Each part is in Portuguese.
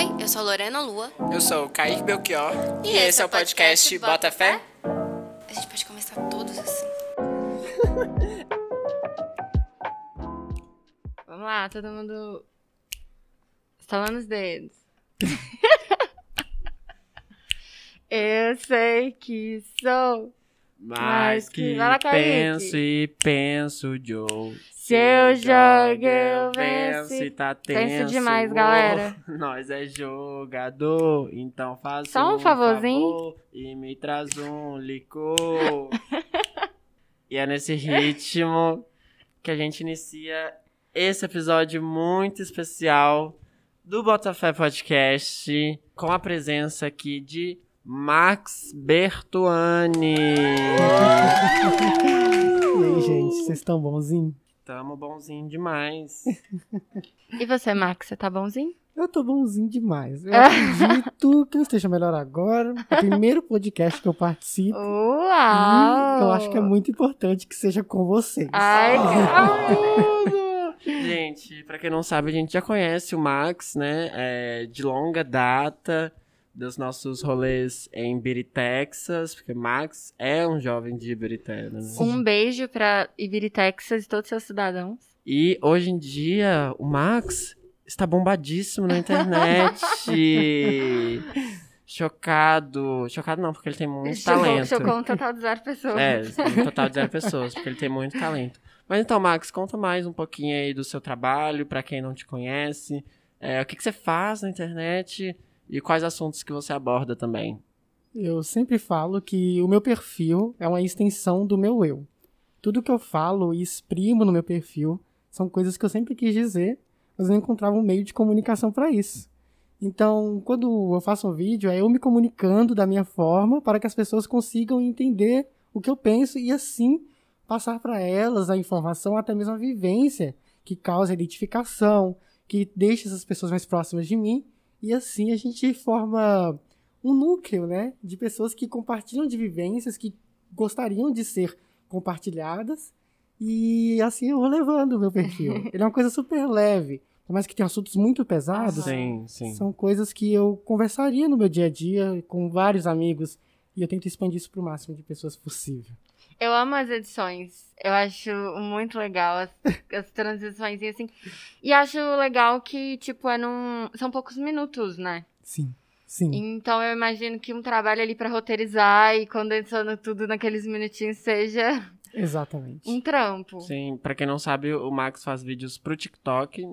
Oi, eu sou Lorena Lua. Eu sou o Kaique Belchior. E, esse é o podcast Bota Fé. A gente pode começar todos assim. Vamos lá, todo mundo. Estalando os dedos. eu sei que sou. Mas que Vai lá, Kaique. penso e penso, Joe. Se eu jogo, eu venço. e tá Penso tenso. demais, galera. Nós é jogador, então faz Só um favorzinho. favor e me traz um licor. e é nesse ritmo que a gente inicia esse episódio muito especial do Botafé Podcast com a presença aqui de Max Bertuani. E aí, gente, vocês estão bonzinhos? Tamo bonzinho demais. E você, Max, você tá bonzinho? Eu tô bonzinho demais. Eu acredito que eu esteja melhor agora. É o primeiro podcast que eu participo. Uau! Eu acho que é muito importante que seja com vocês. Ai! Gente, pra quem não sabe, a gente já conhece o Max, né? É, de longa data dos nossos rolês em Ibiri, Texas, porque Max é um jovem de Ibiri, Texas. né? Um beijo pra Ibiri, Texas e todos os seus cidadãos. E hoje em dia, o Max está bombadíssimo na internet. Chocado. Chocado não, porque ele tem muito Chocou, talento. chocou um total de zero pessoas. É, um total de zero pessoas, porque ele tem muito talento. Mas então, Max, conta mais um pouquinho aí do seu trabalho, pra quem não te conhece. É, o que, que você faz na internet e quais assuntos que você aborda também. Eu sempre falo que o meu perfil é uma extensão do meu eu. Tudo que eu falo e exprimo no meu perfil são coisas que eu sempre quis dizer, mas eu não encontrava um meio de comunicação para isso. Então, quando eu faço um vídeo, é eu me comunicando da minha forma para que as pessoas consigam entender o que eu penso e assim passar para elas a informação, até mesmo a vivência que causa identificação, que deixa essas pessoas mais próximas de mim e assim a gente forma um núcleo, né, de pessoas que compartilham de vivências que gostariam de ser compartilhadas e assim eu vou levando o meu perfil. Ele é uma coisa super leve, por mais que tenha assuntos muito pesados, Sim, sim. são coisas que eu conversaria no meu dia a dia com vários amigos e eu tento expandir isso para o máximo de pessoas possível. Eu amo as edições. Eu acho muito legal as, as transições e assim. E acho legal que, tipo, é num. São poucos minutos, né? Sim, sim. Então eu imagino que um trabalho ali pra roteirizar e condensando tudo naqueles minutinhos seja Exatamente. um trampo. Sim, pra quem não sabe, o Max faz vídeos pro TikTok,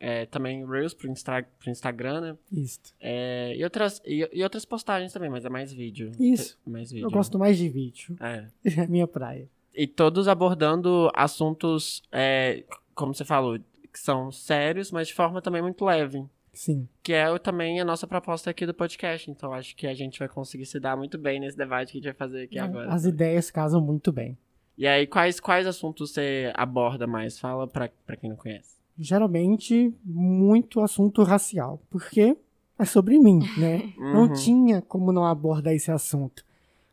é, também Reels pro, Instra pro Instagram, né? Isso. É, e, outras, e, e outras postagens também, mas é mais vídeo. Isso. É mais vídeo. Eu gosto mais de vídeo. É. É a minha praia. E todos abordando assuntos, é, como você falou, que são sérios, mas de forma também muito leve. Sim. Que é também a nossa proposta aqui do podcast. Então acho que a gente vai conseguir se dar muito bem nesse debate que a gente vai fazer aqui agora. As ideias casam muito bem. E aí, quais, quais assuntos você aborda mais? Fala pra, pra quem não conhece. Geralmente muito assunto racial, porque é sobre mim, né? Não Uhum. tinha como não abordar esse assunto.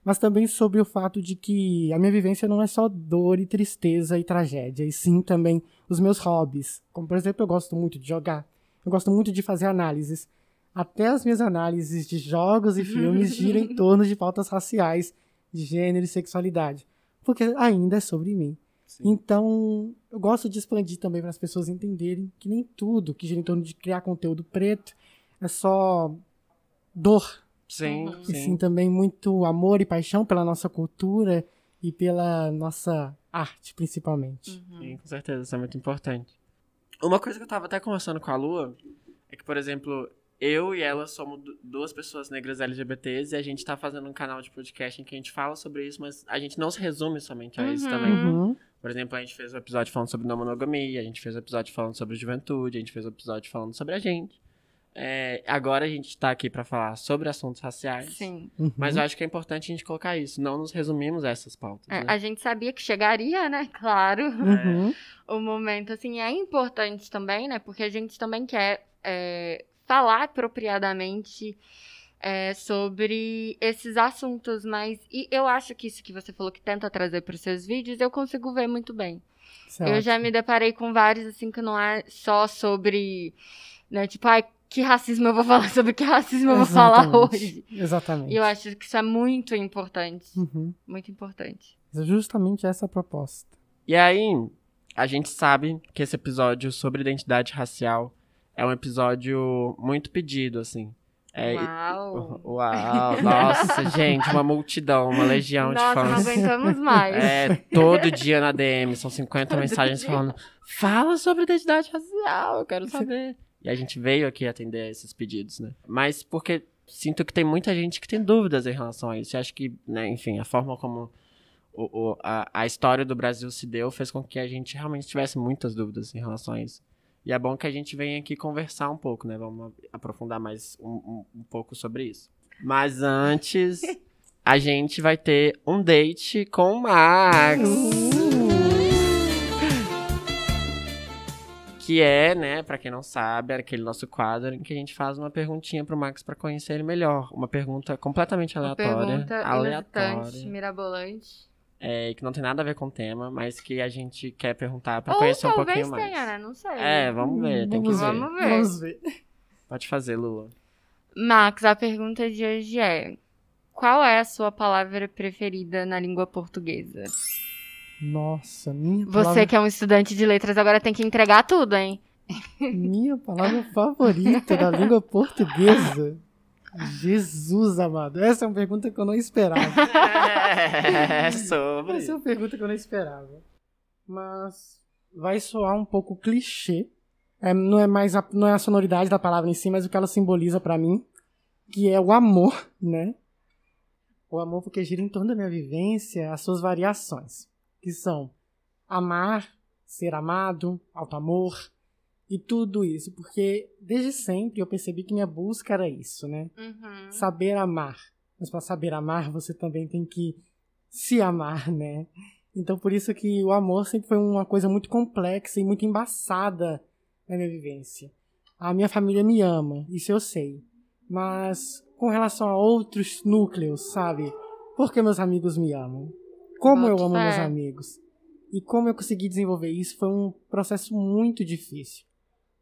Mas também sobre o fato de que a minha vivência não é só dor e tristeza e tragédia, e sim também os meus hobbies. Como, por exemplo, eu gosto muito de jogar, eu gosto muito de fazer análises. Até as minhas análises de jogos e filmes giram em torno de pautas raciais, de gênero e sexualidade. Porque ainda é sobre mim. Então, eu gosto de expandir também para as pessoas entenderem que nem tudo que gira em torno de criar conteúdo preto é só dor, Sim, Uhum. e sim. sim também muito amor e paixão pela nossa cultura e pela nossa arte, principalmente. Sim, com certeza, isso é muito importante. Uma coisa que eu tava até conversando com a Lua é que, por exemplo, eu e ela somos du- duas pessoas negras LGBTs e a gente tá fazendo um canal de podcast em que a gente fala sobre isso, mas a gente não se resume somente a isso Uhum. também. Uhum. Por exemplo, a gente fez um episódio falando sobre não monogamia, a gente fez um episódio falando sobre juventude, a gente fez um episódio falando sobre a gente. É, agora a gente tá aqui pra falar sobre assuntos raciais. Sim. Uhum. Mas eu acho que é importante a gente colocar isso. Não nos resumimos a essas pautas. É, né? a gente sabia que chegaria, né? Claro. Uhum. o momento, assim, é importante também, né? Porque a gente também quer é, falar apropriadamente é, sobre esses assuntos, mas e eu acho que isso que você falou que tenta trazer para os seus vídeos, eu consigo ver muito bem. Isso é eu já me deparei com vários, assim, que não é só sobre, né, tipo, ai, que racismo eu vou falar, sobre que racismo eu vou falar Exatamente. hoje. Exatamente. E eu acho que isso é muito importante. Uhum. Muito importante. É Justamente essa a proposta. E aí, a gente sabe que esse episódio sobre identidade racial é um episódio muito pedido, assim. É, Uau! Uau, nossa, gente, uma multidão, uma legião Nossa, de não fãs. aguentamos mais. É, todo dia na DM, são 50 Todo mensagens dia. falando: fala sobre identidade racial, eu quero saber. E a gente veio aqui atender esses pedidos, né? Mas porque sinto que tem muita gente que tem dúvidas em relação a isso. E acho que, né, enfim, a forma como o, o- a, a história do Brasil se deu fez com que a gente realmente tivesse muitas dúvidas em relação a isso. E é bom que a gente venha aqui conversar um pouco, né? Vamos aprofundar mais um, um- um pouco sobre isso. Mas antes, a gente vai ter um date com o Max. Que é, né, pra quem não sabe, aquele nosso quadro em que a gente faz uma perguntinha pro Max pra conhecer ele melhor. Uma pergunta completamente Uma aleatória. pergunta aleatória. mirabolante. É, que não tem nada a ver com o tema, mas que a gente quer perguntar pra Ou conhecer um pouquinho mais. tenha, né? Não sei. É, vamos ver, tem que Vamos ver. Vamos ver. Vamos ver. Pode fazer, Lua. Max, a pergunta de hoje é: Qual é a sua palavra preferida na língua portuguesa? Nossa, minha Você palavra, que é um estudante de letras agora tem que entregar tudo, hein? minha palavra favorita da língua portuguesa. Jesus amado. Essa é uma pergunta que eu não esperava. É sobre. Essa é uma pergunta que eu não esperava. Mas vai soar um pouco clichê. É, não é mais a, não é a sonoridade da palavra em si, mas o que ela simboliza pra mim, que é o amor, né? O amor porque gira em torno da minha vivência, as suas variações, que são amar, ser amado, alto amor e tudo isso, porque desde sempre eu percebi que minha busca era isso, né? Uhum. saber amar. Mas para saber amar, você também tem que se amar, né? Então por isso que o amor sempre foi uma coisa muito complexa e muito embaçada na minha vivência. A minha família me ama, isso eu sei. Mas com relação a outros núcleos, sabe? Porque meus amigos me amam. Como eu amo fé. meus amigos. E como eu consegui desenvolver isso foi um processo muito difícil.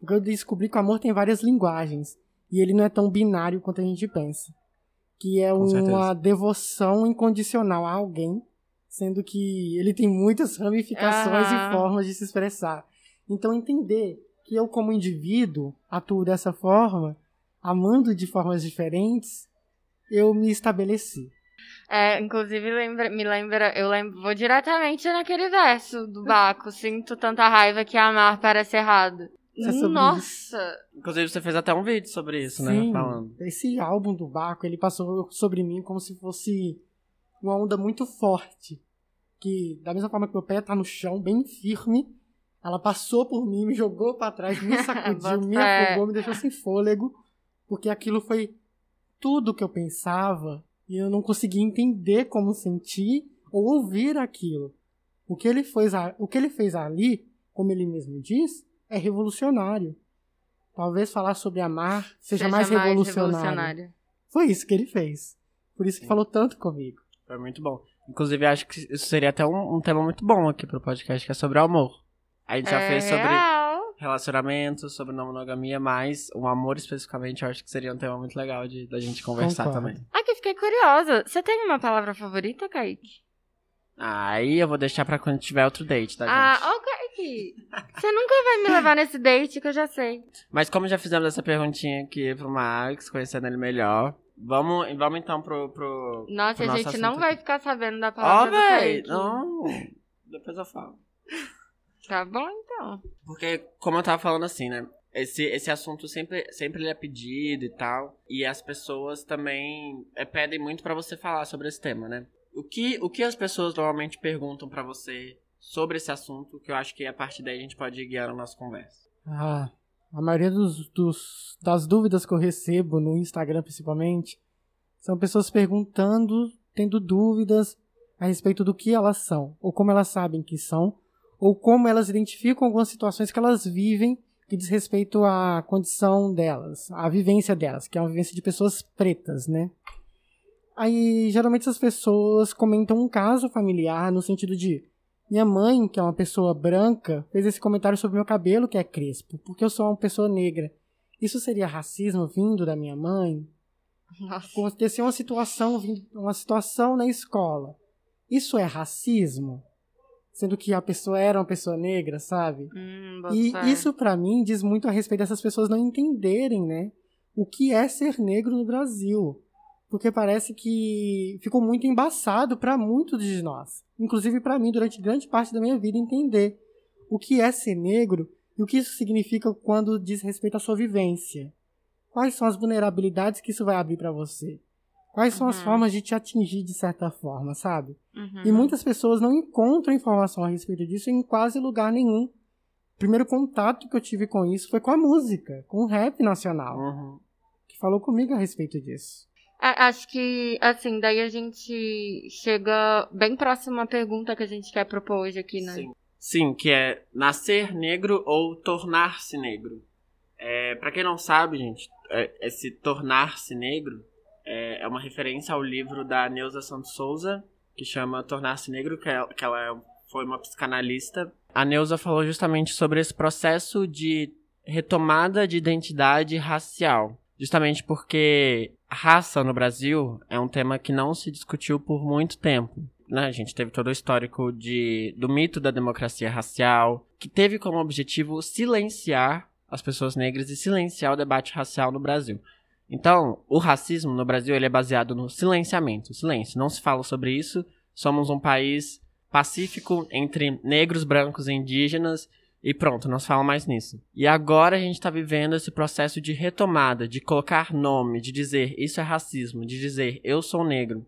Porque eu descobri que o amor tem várias linguagens. E ele não é tão binário quanto a gente pensa. Que é Com certeza. uma devoção incondicional a alguém, sendo que ele tem muitas ramificações e formas de se expressar. Então entender que eu como indivíduo atuo dessa forma, amando de formas diferentes, eu me estabeleci. É, inclusive lembra, me lembra, eu lembro, vou diretamente naquele verso do Baco. Sinto tanta raiva que amar parece errado. É sobre Nossa! Inclusive, você fez até um vídeo sobre isso, né? Sim, Falando. esse álbum do Baco, ele passou sobre mim como se fosse uma onda muito forte. Que, da mesma forma que meu pé tá no chão, bem firme, ela passou por mim, me jogou pra trás, me sacudiu, me afogou, me deixou sem fôlego, porque aquilo foi tudo que eu pensava e eu não conseguia entender como sentir ou ouvir aquilo. O que ele fez, o que ele fez ali, como ele mesmo diz, é revolucionário. Talvez falar sobre amar seja, mais, revolucionário. Foi isso que ele fez. Por isso que falou tanto comigo. Foi muito bom. Inclusive, acho que isso seria até um, um tema muito bom aqui pro podcast, que é sobre o amor. A gente já é fez sobre real. relacionamento, sobre não monogamia, mas o amor especificamente eu acho que seria um tema muito legal de da gente conversar Concordo. também. Aqui, fiquei curiosa. Você tem uma palavra favorita, Kaique? Aí eu vou deixar pra quando tiver outro date, tá, gente? Ah, ô Você nunca vai me levar nesse date que eu já sei. Mas como já fizemos essa perguntinha aqui pro Max, conhecendo ele melhor, vamos, vamos então pro. pro Nossa, pro a gente não aqui. vai ficar sabendo da Ó, palavra do véi! Kaique. Não! Depois eu falo. Tá bom, então. Porque, como eu tava falando assim, né? Esse, esse assunto sempre, sempre ele é pedido e tal. E as pessoas também é, pedem muito pra você falar sobre esse tema, né? O que, o que as pessoas normalmente perguntam pra você sobre esse assunto, que eu acho que a partir daí a gente pode guiando a nossa conversa. Ah, a maioria dos, dos- das dúvidas que eu recebo no Instagram, principalmente, são pessoas perguntando, tendo dúvidas a respeito do que elas são, ou como elas sabem que são, ou como elas identificam algumas situações que elas vivem que diz respeito à condição delas, à vivência delas, que é uma vivência de pessoas pretas, né? Aí, geralmente essas pessoas comentam um caso familiar no sentido de minha mãe, que é uma pessoa branca, fez esse comentário sobre meu cabelo, que é crespo, porque eu sou uma pessoa negra. Isso seria racismo vindo da minha mãe? Nossa. Aconteceu uma situação, uma situação na escola. Isso é racismo? Sendo que a pessoa era uma pessoa negra, sabe? Hum, E isso pra mim diz muito a respeito dessas pessoas não entenderem, né, o que é ser negro no Brasil. Porque parece que ficou muito embaçado pra muitos de nós, inclusive pra mim durante grande parte da minha vida entender o que é ser negro e o que isso significa quando diz respeito à sua vivência. Quais são as vulnerabilidades que isso vai abrir pra você? Quais são as Uhum. formas de te atingir de certa forma, sabe? Uhum. E muitas pessoas não encontram informação a respeito disso em quase lugar nenhum. O primeiro contato que eu tive com isso foi com a música, com o rap nacional, Uhum. que falou comigo a respeito disso. A- Acho que, assim, daí a gente chega bem próximo à pergunta que a gente quer propor hoje aqui, né? Sim. Sim, que é nascer negro ou tornar-se negro. É, para quem não sabe, gente, é, esse tornar-se negro é, é uma referência ao livro da Neuza Santos Souza, que chama Tornar-se Negro, que, é- que ela é- foi uma psicanalista. A Neuza falou justamente sobre esse processo de retomada de identidade racial. Justamente porque raça no Brasil é um tema que não se discutiu por muito tempo. Né? A gente teve todo o histórico de, do mito da democracia racial, que teve como objetivo silenciar as pessoas negras e silenciar o debate racial no Brasil. Então, o racismo no Brasil ele é baseado no silenciamento, silêncio. Não se fala sobre isso. Somos um país pacífico entre negros, brancos e indígenas e pronto, não se fala mais nisso. E agora a gente está vivendo esse processo de retomada, de colocar nome, de dizer isso é racismo, de dizer eu sou negro.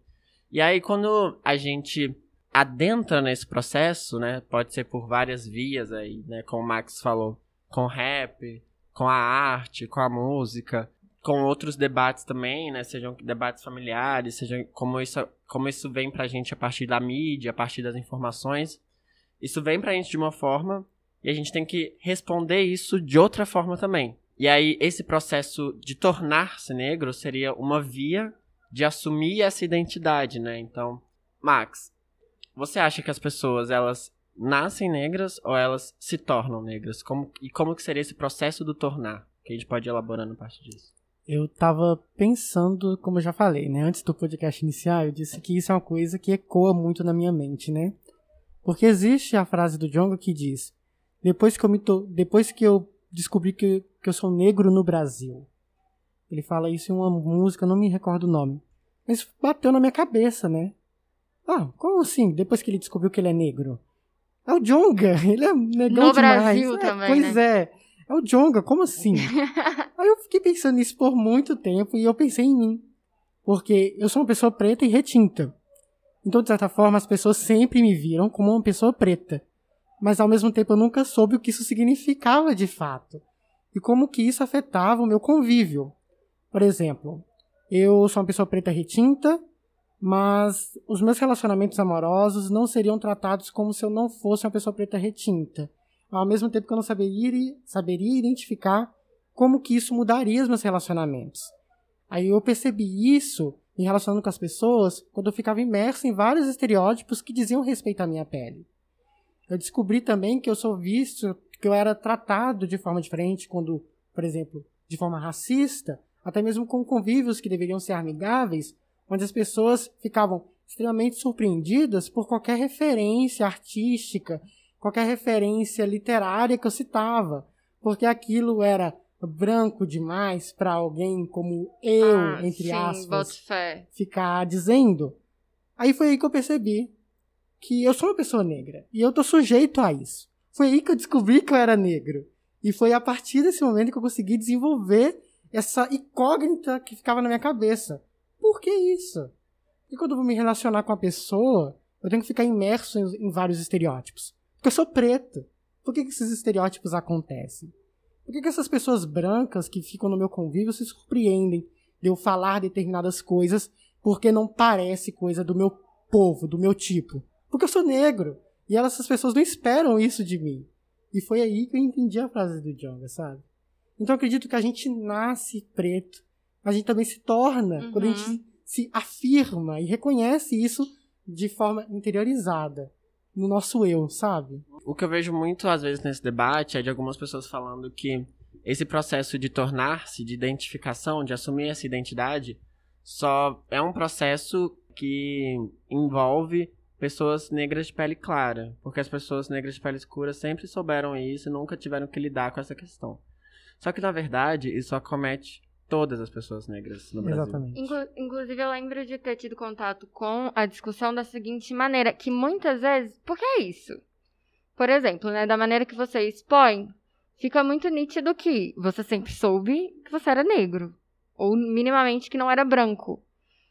E aí quando a gente adentra nesse processo, né, pode ser por várias vias aí, né, como o Max falou, com rap, com a arte, com a música, com outros debates também, né, sejam debates familiares, sejam como isso, como isso vem pra gente a partir da mídia, a partir das informações. Isso vem pra gente de uma forma e a gente tem que responder isso de outra forma também. E aí, esse processo de tornar-se negro seria uma via de assumir essa identidade, né? Então, Max, você acha que as pessoas, elas nascem negras ou elas se tornam negras? Como, e como que seria esse processo do tornar? Que a gente pode ir elaborando a partir disso. Eu tava pensando, como eu já falei, né? Antes do podcast iniciar, eu disse que isso é uma coisa que ecoa muito na minha mente, né? Porque existe a frase do Djonga que diz: depois que eu me to... depois que eu descobri que, que eu sou negro no Brasil. Ele fala isso em uma música, não me recordo o nome. Mas bateu na minha cabeça, né? Ah, como assim? Depois que ele descobriu que ele é negro? É o Djonga, ele é negão No demais. Brasil É, também, Pois né? é. É o Djonga, como assim? Aí eu fiquei pensando nisso por muito tempo e eu pensei em mim. Porque eu sou uma pessoa preta e retinta. Então, de certa forma, as pessoas sempre me viram como uma pessoa preta. Mas ao mesmo tempo eu nunca soube o que isso significava de fato. E como que isso afetava o meu convívio. Por exemplo, eu sou uma pessoa preta retinta, mas os meus relacionamentos amorosos não seriam tratados como se eu não fosse uma pessoa preta retinta. Ao mesmo tempo que eu não saberia, saberia identificar como que isso mudaria os meus relacionamentos. Aí eu percebi isso me relacionando com as pessoas quando eu ficava imerso em vários estereótipos que diziam respeito à minha pele. Eu descobri também que eu sou visto, que eu era tratado de forma diferente quando, por exemplo, de forma racista, até mesmo com convívios que deveriam ser amigáveis, onde as pessoas ficavam extremamente surpreendidas por qualquer referência artística, qualquer referência literária que eu citava, porque aquilo era branco demais para alguém como eu, Ah, entre sim, aspas, ficar dizendo. Aí foi aí que eu percebi que eu sou uma pessoa negra e eu tô sujeito a isso. Foi aí que eu descobri que eu era negro. E foi a partir desse momento que eu consegui desenvolver essa incógnita que ficava na minha cabeça. Por que isso? Porque quando eu vou me relacionar com a pessoa, eu tenho que ficar imerso em, em vários estereótipos. Porque eu sou preto. Por que, que esses estereótipos acontecem? Por que, que essas pessoas brancas que ficam no meu convívio se surpreendem de eu falar determinadas coisas porque não parece coisa do meu povo, do meu tipo? Porque eu sou negro. E elas, essas pessoas não esperam isso de mim. E foi aí que eu entendi a frase do Jonga, sabe? Então eu acredito que a gente nasce preto, mas a gente também se torna Uhum. quando a gente se afirma e reconhece isso de forma interiorizada no nosso eu, sabe? O que eu vejo muito às vezes nesse debate é de algumas pessoas falando que esse processo de tornar-se, de identificação, de assumir essa identidade, só é um processo que envolve pessoas negras de pele clara, porque as pessoas negras de pele escura sempre souberam isso e nunca tiveram que lidar com essa questão. Só que na verdade isso acomete todas as pessoas negras no Brasil. Exatamente. Inclu- inclusive, eu lembro de ter tido contato com a discussão da seguinte maneira, que muitas vezes, porque é isso. Por exemplo, né, da maneira que você expõe, fica muito nítido que você sempre soube que você era negro, ou minimamente que não era branco,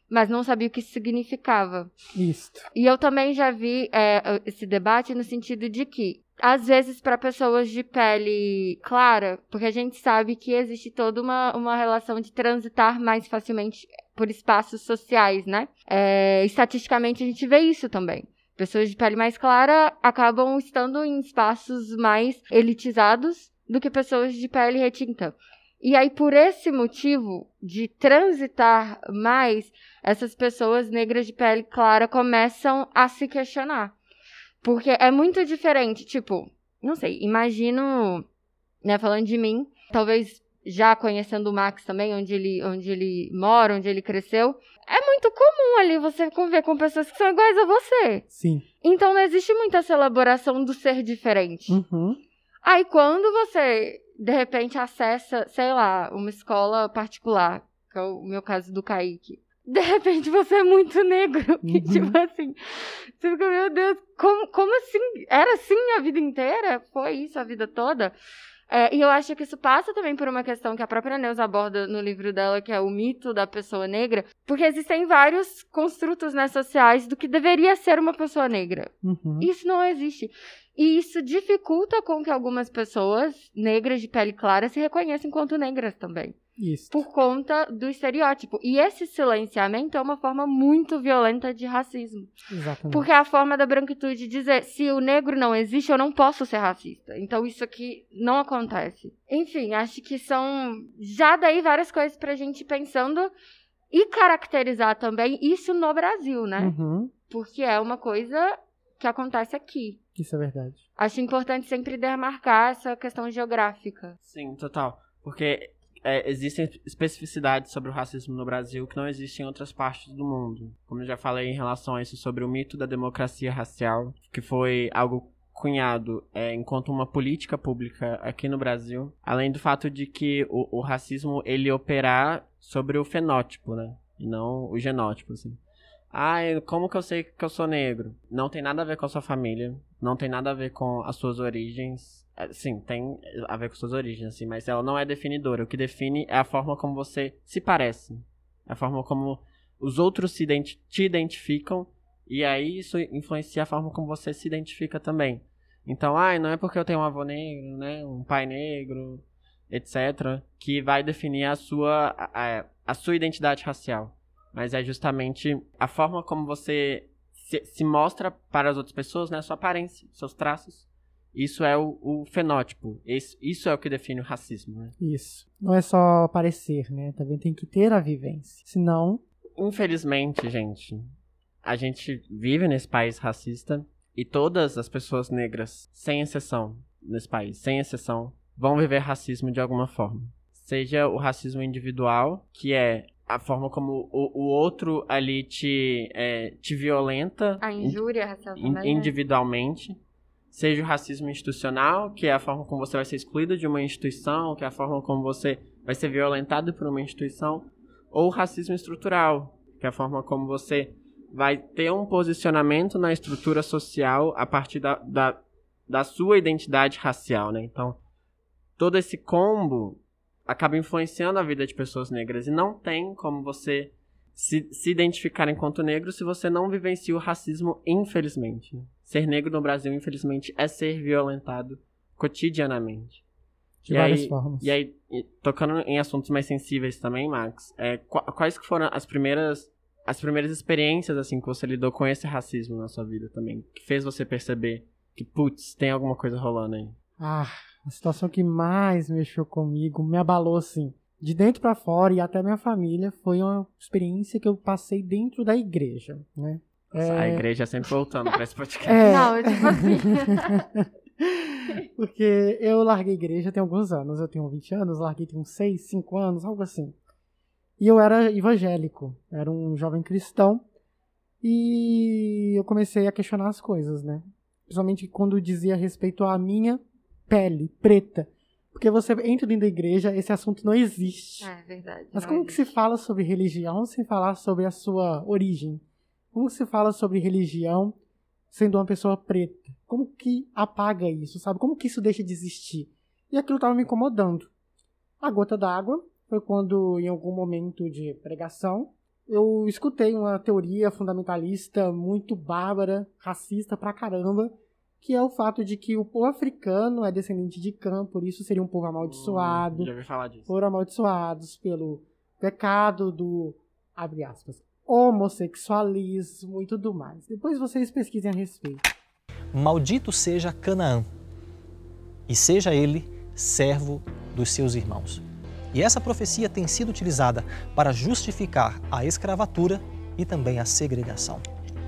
mas não sabia o que isso significava. Isto. E eu também já vi é, esse debate no sentido de que, às vezes, para pessoas de pele clara, porque a gente sabe que existe toda uma, uma relação de transitar mais facilmente por espaços sociais, né? É, estatisticamente, a gente vê isso também. Pessoas de pele mais clara acabam estando em espaços mais elitizados do que pessoas de pele retinta. E aí, por esse motivo de transitar mais, essas pessoas negras de pele clara começam a se questionar. Porque é muito diferente, tipo, não sei, imagino, né, falando de mim, talvez já conhecendo o Max também, onde ele, onde ele mora, onde ele cresceu, é muito comum ali você conviver com pessoas que são iguais a você. Sim. Então não existe muita essa elaboração do ser diferente. Uhum. Aí quando você, de repente, acessa, sei lá, uma escola particular, que é o meu caso do Kaique, de repente você é muito negro. E, Uhum. tipo assim, você fica, meu Deus, como, como assim? Era assim a vida inteira? Foi isso a vida toda? É, e eu acho que isso passa também por uma questão que a própria Neuza aborda no livro dela, que é o mito da pessoa negra, porque existem vários construtos né, sociais do que deveria ser uma pessoa negra. Uhum. Isso não existe. E isso dificulta com que algumas pessoas negras de pele clara se reconheçam enquanto negras também. Isso. Por conta do estereótipo. E esse silenciamento é uma forma muito violenta de racismo. Exatamente. Porque é a forma da branquitude dizer: se o negro não existe, eu não posso ser racista. Então isso aqui não acontece. Enfim, acho que são já daí várias coisas pra gente ir pensando e caracterizar também isso no Brasil, né? Uhum. Porque é uma coisa que acontece aqui. Isso é verdade. Acho importante sempre demarcar essa questão geográfica. Sim, total. Porque é, existem especificidades sobre o racismo no Brasil que não existem em outras partes do mundo. Como eu já falei em relação a isso sobre o mito da democracia racial, que foi algo cunhado é, enquanto uma política pública aqui no Brasil, além do fato de que o, o racismo ele operar sobre o fenótipo, né, e não o genótipo, assim. Ah, como que eu sei que eu sou negro? Não tem nada a ver com a sua família, não tem nada a ver com as suas origens. É, Sim, tem a ver com suas origens, assim, mas ela não é definidora. O que define é a forma como você se parece. A forma como os outros se identi te identificam. E aí isso influencia a forma como você se identifica também. Então, ah, não é porque eu tenho um avô negro, né? Um pai negro, etc., que vai definir a sua, a- a sua identidade racial. Mas é justamente a forma como você se, se mostra para as outras pessoas, né? Sua aparência, seus traços. Isso é o, o fenótipo. Esse- isso é o que define o racismo, né? Isso. Não é só parecer, né? Também tem que ter a vivência. Senão, Infelizmente, gente, a gente vive nesse país racista e todas as pessoas negras, sem exceção, nesse país, sem exceção, vão viver racismo de alguma forma. Seja o racismo individual, que é a forma como o, o outro ali te, é, te violenta A injúria racial in- né? individualmente, seja o racismo institucional, que é a forma como você vai ser excluído de uma instituição, que é a forma como você vai ser violentado por uma instituição, ou o racismo estrutural, que é a forma como você vai ter um posicionamento na estrutura social a partir da, da, da sua identidade racial, né? Então, todo esse combo acaba influenciando a vida de pessoas negras e não tem como você se, se identificar enquanto negro se você não vivencia o racismo, infelizmente. né? Ser negro no Brasil, infelizmente, é ser violentado cotidianamente. de E várias aí- formas. E aí, tocando em assuntos mais sensíveis também, Max, é, qua- quais que foram as primeiras as primeiras experiências assim que você lidou com esse racismo na sua vida também, que fez você perceber que putz, tem alguma coisa rolando aí? Ah, a situação que mais mexeu comigo, me abalou assim, de dentro pra fora e até minha família, foi uma experiência que eu passei dentro da igreja, né? A igreja sempre voltando pra esse podcast. É, Não, tipo assim. Porque eu larguei a igreja tem alguns anos. Eu tenho 20 anos, larguei tem uns 6, 5 anos, algo assim. E eu era evangélico, era um jovem cristão. E eu comecei a questionar as coisas, né? Principalmente quando dizia respeito à minha pele preta. Porque você entra dentro da igreja, esse assunto não existe. É verdade. Mas como que se existe. fala sobre religião sem falar sobre a sua origem? Como se fala sobre religião sendo uma pessoa preta? Como que apaga isso, sabe? Como que isso deixa de existir? E aquilo estava me incomodando. A gota d'água foi quando, em algum momento de pregação, eu escutei uma teoria fundamentalista muito bárbara, racista pra caramba, que é o fato de que o povo africano é descendente de Cã, por isso seria um povo amaldiçoado Já ouvi falar disso. foram amaldiçoados pelo pecado do, abre aspas, homossexualismo e tudo mais. Depois vocês pesquisem a respeito. Maldito seja Canaã, e seja ele servo dos seus irmãos. E essa profecia tem sido utilizada para justificar a escravatura e também a segregação.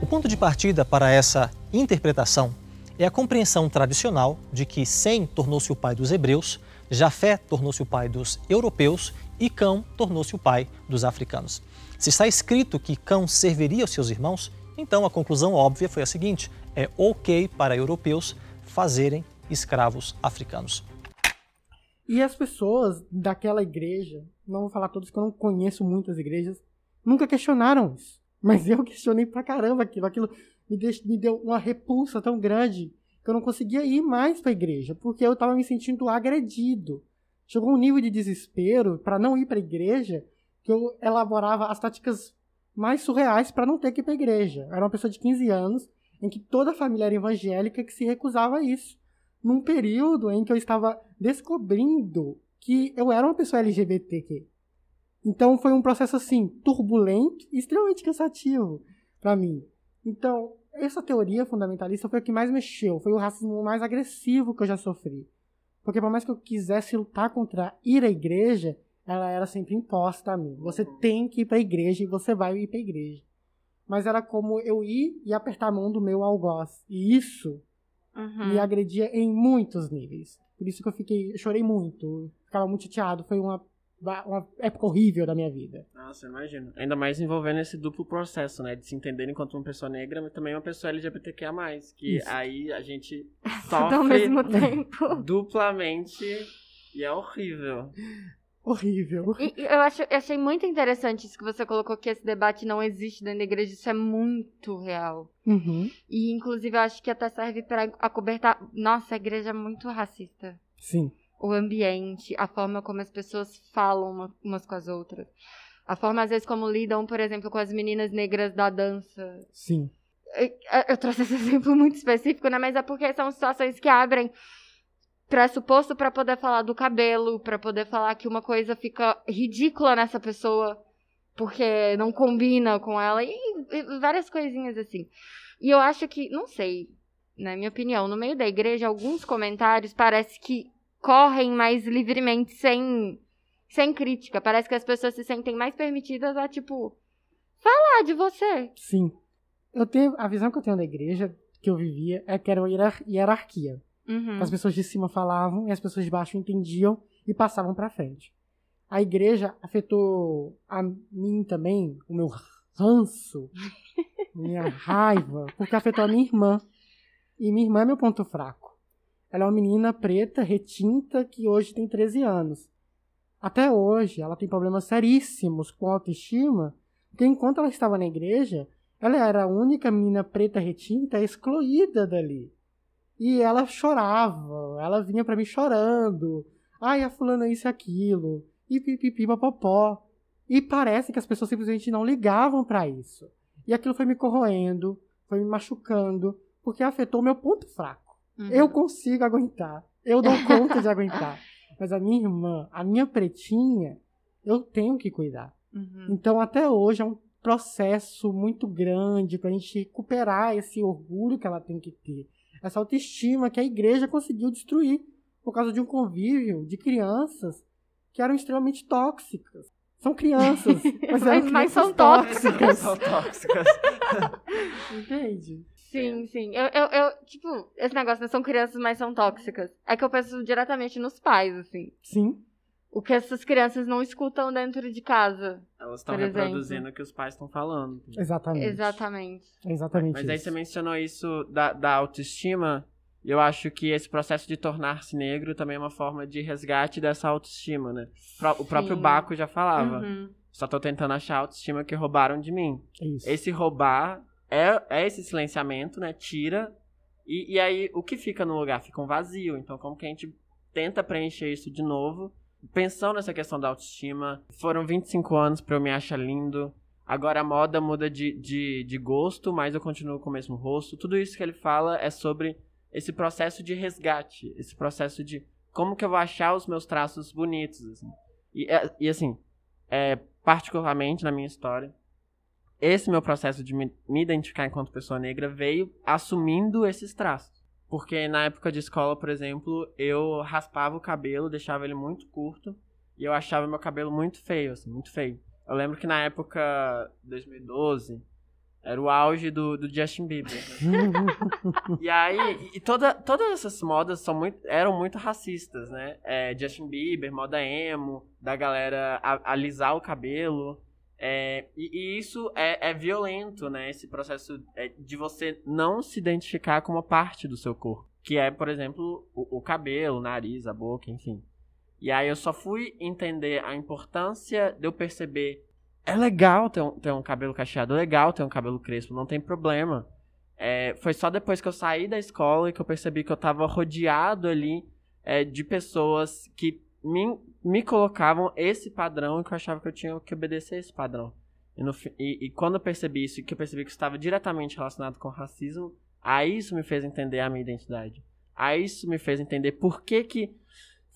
O ponto de partida para essa interpretação é a compreensão tradicional de que Sem tornou-se o pai dos hebreus, Jafé tornou-se o pai dos europeus e Cão tornou-se o pai dos africanos. Se está escrito que Cão serviria aos seus irmãos, então a conclusão óbvia foi a seguinte: é ok para europeus fazerem escravos africanos. E as pessoas daquela igreja, não vou falar todos que eu não conheço muitas igrejas, nunca questionaram isso. Mas eu questionei pra caramba aquilo. Aquilo me, deix- me deu uma repulsa tão grande que eu não conseguia ir mais pra igreja, porque eu tava me sentindo agredido. Chegou um nível de desespero pra não ir pra igreja que eu elaborava as táticas mais surreais pra não ter que ir pra igreja. Eu era uma pessoa de 15 anos em que toda a família era evangélica que se recusava a isso. Num período em que eu estava descobrindo que eu era uma pessoa LGBTQ. Então foi um processo assim turbulento e extremamente cansativo pra mim. Então, essa teoria fundamentalista foi o que mais mexeu, foi o racismo mais agressivo que eu já sofri. Porque por mais que eu quisesse lutar contra ir à igreja, ela era sempre imposta a mim. Você tem que ir pra igreja e você vai ir pra igreja. Mas era como eu ir e apertar a mão do meu algoz. E isso Uhum. me agredia em muitos níveis. Por isso que eu fiquei, eu chorei muito, ficava muito chateado. Foi uma, uma época horrível da minha vida. Nossa, imagino. Ainda mais envolvendo esse duplo processo, né? De se entender enquanto uma pessoa negra, mas também uma pessoa LGBTQIA+. Que Isso. aí a gente Tudo ao sofre mesmo tempo. duplamente e é horrível. Horrível. E eu, acho, eu achei muito interessante isso que você colocou, que esse debate não existe dentro da igreja. Isso é muito real. Uhum. E, inclusive, eu acho que até serve pra acobertar. Nossa, a igreja é muito racista. Sim. O ambiente, a forma como as pessoas falam uma- umas com as outras. A forma, às vezes, como lidam, por exemplo, com as meninas negras da dança. Sim. Eu, eu trouxe esse exemplo muito específico, né? Mas é porque são situações que abrem pressuposto pra poder falar do cabelo, pra poder falar que uma coisa fica ridícula nessa pessoa porque não combina com ela e, e várias coisinhas assim. E eu acho que, não sei, na minha opinião, no meio da igreja, alguns comentários parece que correm mais livremente sem sem crítica. Parece que as pessoas se sentem mais permitidas a tipo falar de você. Sim. Eu tenho, a visão que eu tenho da igreja que eu vivia é que era uma hierar- hierarquia. Uhum. As pessoas de cima falavam e as pessoas de baixo entendiam e passavam pra frente. A igreja afetou a mim também, o meu ranço, minha raiva, porque afetou a minha irmã. E minha irmã é meu ponto fraco. Ela é uma menina preta, retinta, que hoje tem 13 anos. Até hoje, ela tem problemas seríssimos com autoestima, porque enquanto ela estava na igreja, ela era a única menina preta retinta excluída dali. E ela chorava, ela vinha pra mim chorando. Ai, a fulana isso e aquilo. E pipipi papopó. E parece que as pessoas simplesmente não ligavam pra isso. E aquilo foi me corroendo, foi me machucando, porque afetou meu ponto fraco. Uhum. Eu consigo aguentar. Eu dou conta de aguentar. Mas a minha irmã, a minha pretinha, eu tenho que cuidar. Uhum. Então, até hoje, é um processo muito grande pra gente recuperar esse orgulho que ela tem que ter. Essa autoestima que a igreja conseguiu destruir por causa de um convívio de crianças que eram extremamente tóxicas. São crianças, mas, eram Mas- mas são tóxicas. tóxicas. São tóxicas. Entende? Sim, sim. Eu, eu, eu, tipo, esse negócio, né? São crianças, mas são tóxicas. É que eu penso diretamente nos pais, assim. Sim. O que essas crianças não escutam dentro de casa. Elas estão Por exemplo. reproduzindo o que os pais estão falando. Exatamente. Exatamente. Exatamente. Mas aí isso. você mencionou isso da, da autoestima. E eu acho que esse processo de tornar-se negro também é uma forma de resgate dessa autoestima, né? Pro- O próprio Sim. Baco já falava. Uhum. Só tô tentando achar a autoestima que roubaram de mim. É isso. Esse roubar é, é esse silenciamento, né? Tira. E, e aí, o que fica no lugar? Fica um vazio. Então, como que a gente tenta preencher isso de novo? Pensando nessa questão da autoestima. Foram 25 anos pra eu me achar lindo. Agora a moda muda de, de, de gosto, mas eu continuo com o mesmo rosto. Tudo isso que ele fala é sobre esse processo de resgate. Esse processo de como que eu vou achar os meus traços bonitos. assim. E, é- e assim, é, particularmente na minha história, esse meu processo de me, me identificar enquanto pessoa negra veio assumindo esses traços. Porque na época de escola, por exemplo, eu raspava o cabelo, deixava ele muito curto, e eu achava meu cabelo muito feio, assim, muito feio. Eu lembro que na época 2012 era o auge do, do Justin Bieber. né? E aí, e toda, todas essas modas são muito, eram muito racistas, né? É, Justin Bieber, moda emo, da galera a- alisar o cabelo. É, e, e isso é, é violento, né? Esse processo é, de você não se identificar como parte do seu corpo. Que é, por exemplo, o, o cabelo, o nariz, a boca, enfim. E aí eu só fui entender a importância de eu perceber. É legal ter um, ter um cabelo cacheado, é legal ter um cabelo crespo, não tem problema. É, foi só depois que eu saí da escola e que eu percebi que eu tava rodeado ali é, de pessoas que me, me colocavam esse padrão e que eu achava que eu tinha que obedecer esse padrão. E, no e- e quando eu percebi isso, e que eu percebi que estava diretamente relacionado com racismo, aí isso me fez entender a minha identidade. Aí isso me fez entender por que que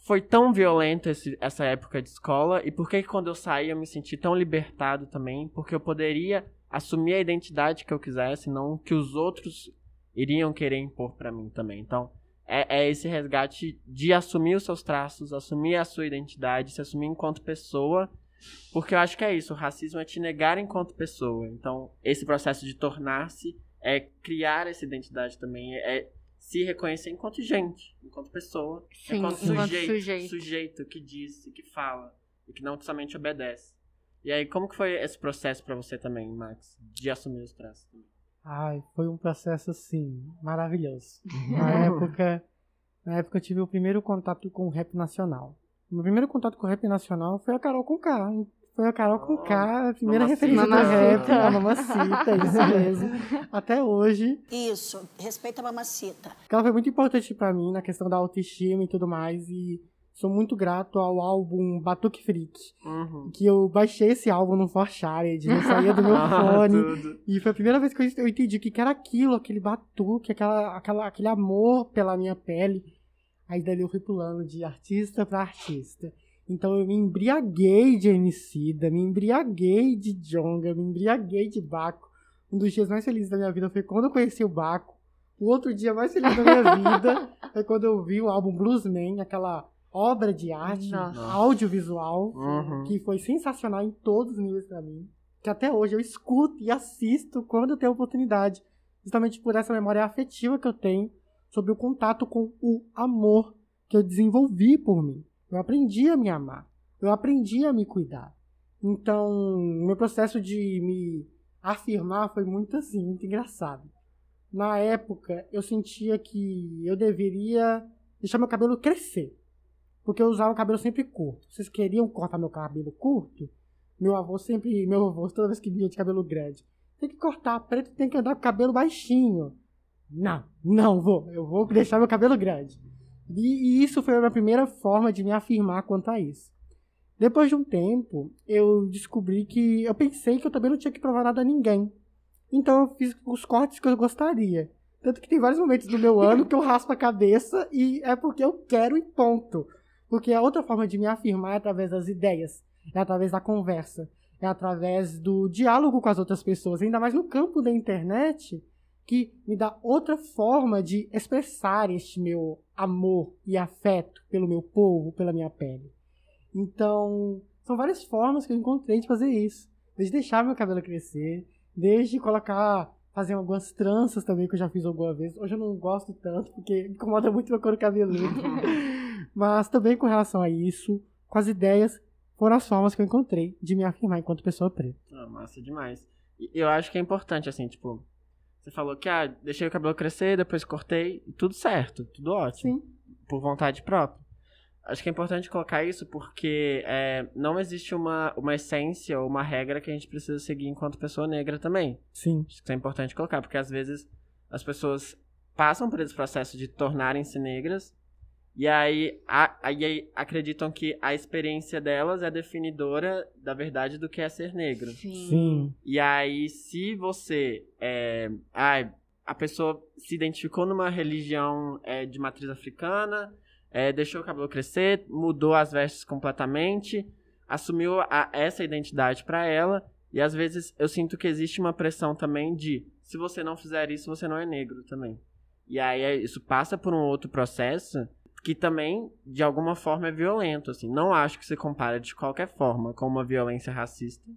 foi tão violento esse- essa época de escola e por que que quando eu saí eu me senti tão libertado também, porque eu poderia assumir a identidade que eu quisesse, não que os outros iriam querer impor pra mim também. Então, é, é esse resgate de assumir os seus traços, assumir a sua identidade, se assumir enquanto pessoa, porque eu acho que é isso, o racismo é te negar enquanto pessoa. Então, esse processo de tornar-se é criar essa identidade também, é se reconhecer enquanto gente, enquanto pessoa, Sim, enquanto, enquanto sujeito, sujeito. sujeito que diz e que fala, e que não somente obedece. E aí, como que foi esse processo pra você também, Max, de assumir os traços? Ai, foi um processo assim, maravilhoso. Na época, na época eu tive o primeiro contato com o rap nacional. O meu primeiro contato com o rap nacional foi a Carol com K. Foi a Carol com K, a primeira Mamacita. referência do rap, Mamacita. a mamacita, isso mesmo. Até hoje, Isso, respeita a mamacita. ela foi muito importante pra mim na questão da autoestima e tudo mais. E sou muito grato ao álbum Batuque Freak. Uhum. Que eu baixei esse álbum no Forshared, não saía do meu Ah, fone. E foi a primeira vez que eu- entendi o que era aquilo, aquele batuque, aquela, aquela, aquele amor pela minha pele. Aí dali eu fui pulando de artista pra artista. Então eu me embriaguei de Emicida, me embriaguei de Jonga, me embriaguei de Baco. Um dos dias mais felizes da minha vida foi quando eu conheci o Baco. O outro dia mais feliz da minha vida foi quando eu vi o álbum Bluesman, aquela obra de arte Nossa. audiovisual Uhum. que foi sensacional em todos os níveis pra mim. Que até hoje eu escuto e assisto quando eu tenho oportunidade. Justamente por essa memória afetiva que eu tenho sobre o contato com o amor que eu desenvolvi por mim. Eu aprendi a me amar. Eu aprendi a me cuidar. Então, o meu processo de me afirmar foi muito assim, muito engraçado. Na época, eu sentia que eu deveria deixar meu cabelo crescer. Porque eu usava o cabelo sempre curto. Vocês queriam cortar meu cabelo curto? Meu avô sempre, meu avô, toda vez que via de cabelo grande. Tem que cortar, preto tem que andar com cabelo baixinho. Não, não vou. Eu vou deixar meu cabelo grande. E, e isso foi a minha primeira forma de me afirmar quanto a isso. Depois de um tempo, eu descobri que eu pensei que eu também não tinha que provar nada a ninguém. Então eu fiz os cortes que eu gostaria. Tanto que tem vários momentos do meu ano que eu raspo a cabeça e é porque eu quero e ponto. Porque a outra forma de me afirmar é através das ideias, é através da conversa, é através do diálogo com as outras pessoas, ainda mais no campo da internet, que me dá outra forma de expressar este meu amor e afeto pelo meu povo, pela minha pele. Então, são várias formas que eu encontrei de fazer isso. Desde deixar meu cabelo crescer, desde colocar fazer algumas tranças também, que eu já fiz alguma vez. Hoje eu não gosto tanto, porque incomoda muito meu couro cabeludo. Mas também com relação a isso, com as ideias, foram as formas que eu encontrei de me afirmar enquanto pessoa preta. Ah, massa demais. E eu acho que é importante, assim, tipo, você falou que, ah, deixei o cabelo crescer, depois cortei, tudo certo, tudo ótimo. Sim. Por vontade própria. Acho que é importante colocar isso porque é, não existe uma, uma essência ou uma regra que a gente precisa seguir enquanto pessoa negra também. Sim. Acho que isso é importante colocar, porque às vezes as pessoas passam por esse processo de tornarem-se negras e aí, a, aí acreditam que a experiência delas é definidora da verdade do que é ser negro. Sim. E aí, se você é, ai, a pessoa se identificou numa religião é, de matriz africana, é, deixou o cabelo crescer, mudou as vestes completamente, assumiu a- essa identidade pra ela, e às vezes eu sinto que existe uma pressão também de se você não fizer isso, você não é negro também. E aí é- isso passa por um outro processo que também, de alguma forma, é violento, assim. Não acho que se compara de qualquer forma com uma violência racista.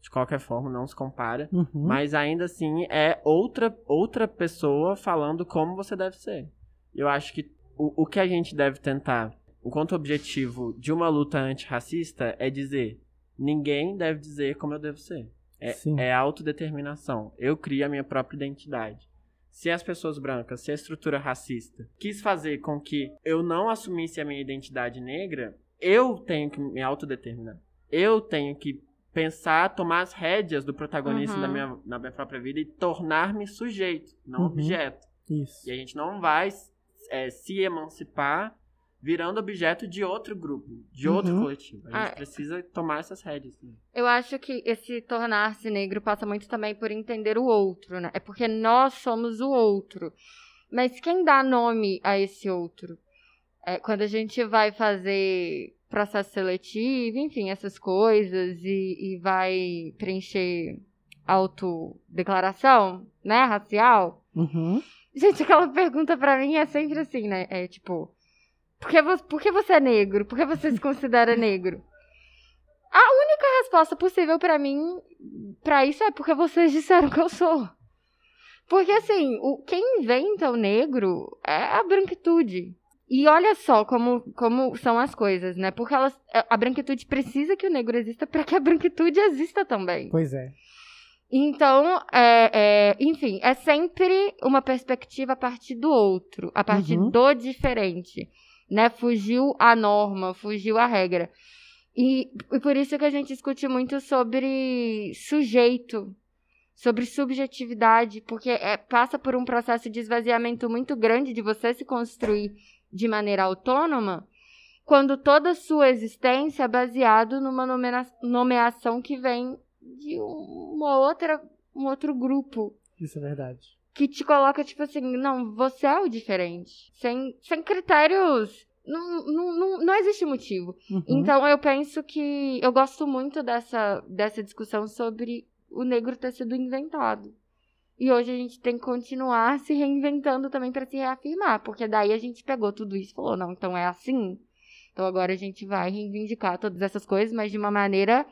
De qualquer forma, não se compara. Uhum. Mas ainda assim é outra, outra pessoa falando como você deve ser. Eu acho que o, o que a gente deve tentar, enquanto objetivo de uma luta antirracista, é dizer: ninguém deve dizer como eu devo ser. É, Sim. é autodeterminação. Eu crio a minha própria identidade. Se as pessoas brancas, se a estrutura racista quis fazer com que eu não assumisse a minha identidade negra, eu tenho que me autodeterminar. Eu tenho que pensar, tomar as rédeas do protagonismo Uhum. da minha, na minha própria vida e tornar-me sujeito, não Uhum. objeto. Isso. E a gente não vai é, se emancipar virando objeto de outro grupo, de outro Uhum. coletivo. A gente Ah, precisa tomar essas rédeas. né? Eu acho que esse tornar-se negro passa muito também por entender o outro, né? É porque nós somos o outro. Mas quem dá nome a esse outro? É, quando a gente vai fazer processo seletivo, enfim, essas coisas, e, e vai preencher autodeclaração, né, racial, Uhum. Gente, aquela pergunta pra mim é sempre assim, né? É tipo, por que, vo- por que você é negro? Por que você se considera negro? A única resposta possível pra mim pra isso é porque vocês disseram que eu sou. Porque assim, o, quem inventa o negro é a branquitude. E olha só como, como são as coisas, né? Porque elas, a branquitude precisa que o negro exista pra que a branquitude exista também. Pois é. Então, é, é, enfim, é sempre uma perspectiva a partir do outro, a partir Uhum. do diferente, né? Fugiu a norma, fugiu a regra. E, e por isso que a gente discute muito sobre sujeito, sobre subjetividade, porque é, passa por um processo de esvaziamento muito grande de você se construir de maneira autônoma, quando toda a sua existência é baseado numa nomea- nomeação que vem de um- uma outra, um outro grupo Isso é verdade. Que te coloca, tipo assim, não, você é o diferente. Sem, sem critérios. Não, não, não, não existe motivo. Uhum. Então eu penso que eu gosto muito dessa, dessa discussão sobre o negro ter sido inventado. E hoje a gente tem que continuar se reinventando também para se reafirmar, porque daí a gente pegou tudo isso e falou, não, então é assim. Então agora a gente vai reivindicar todas essas coisas, mas de uma maneira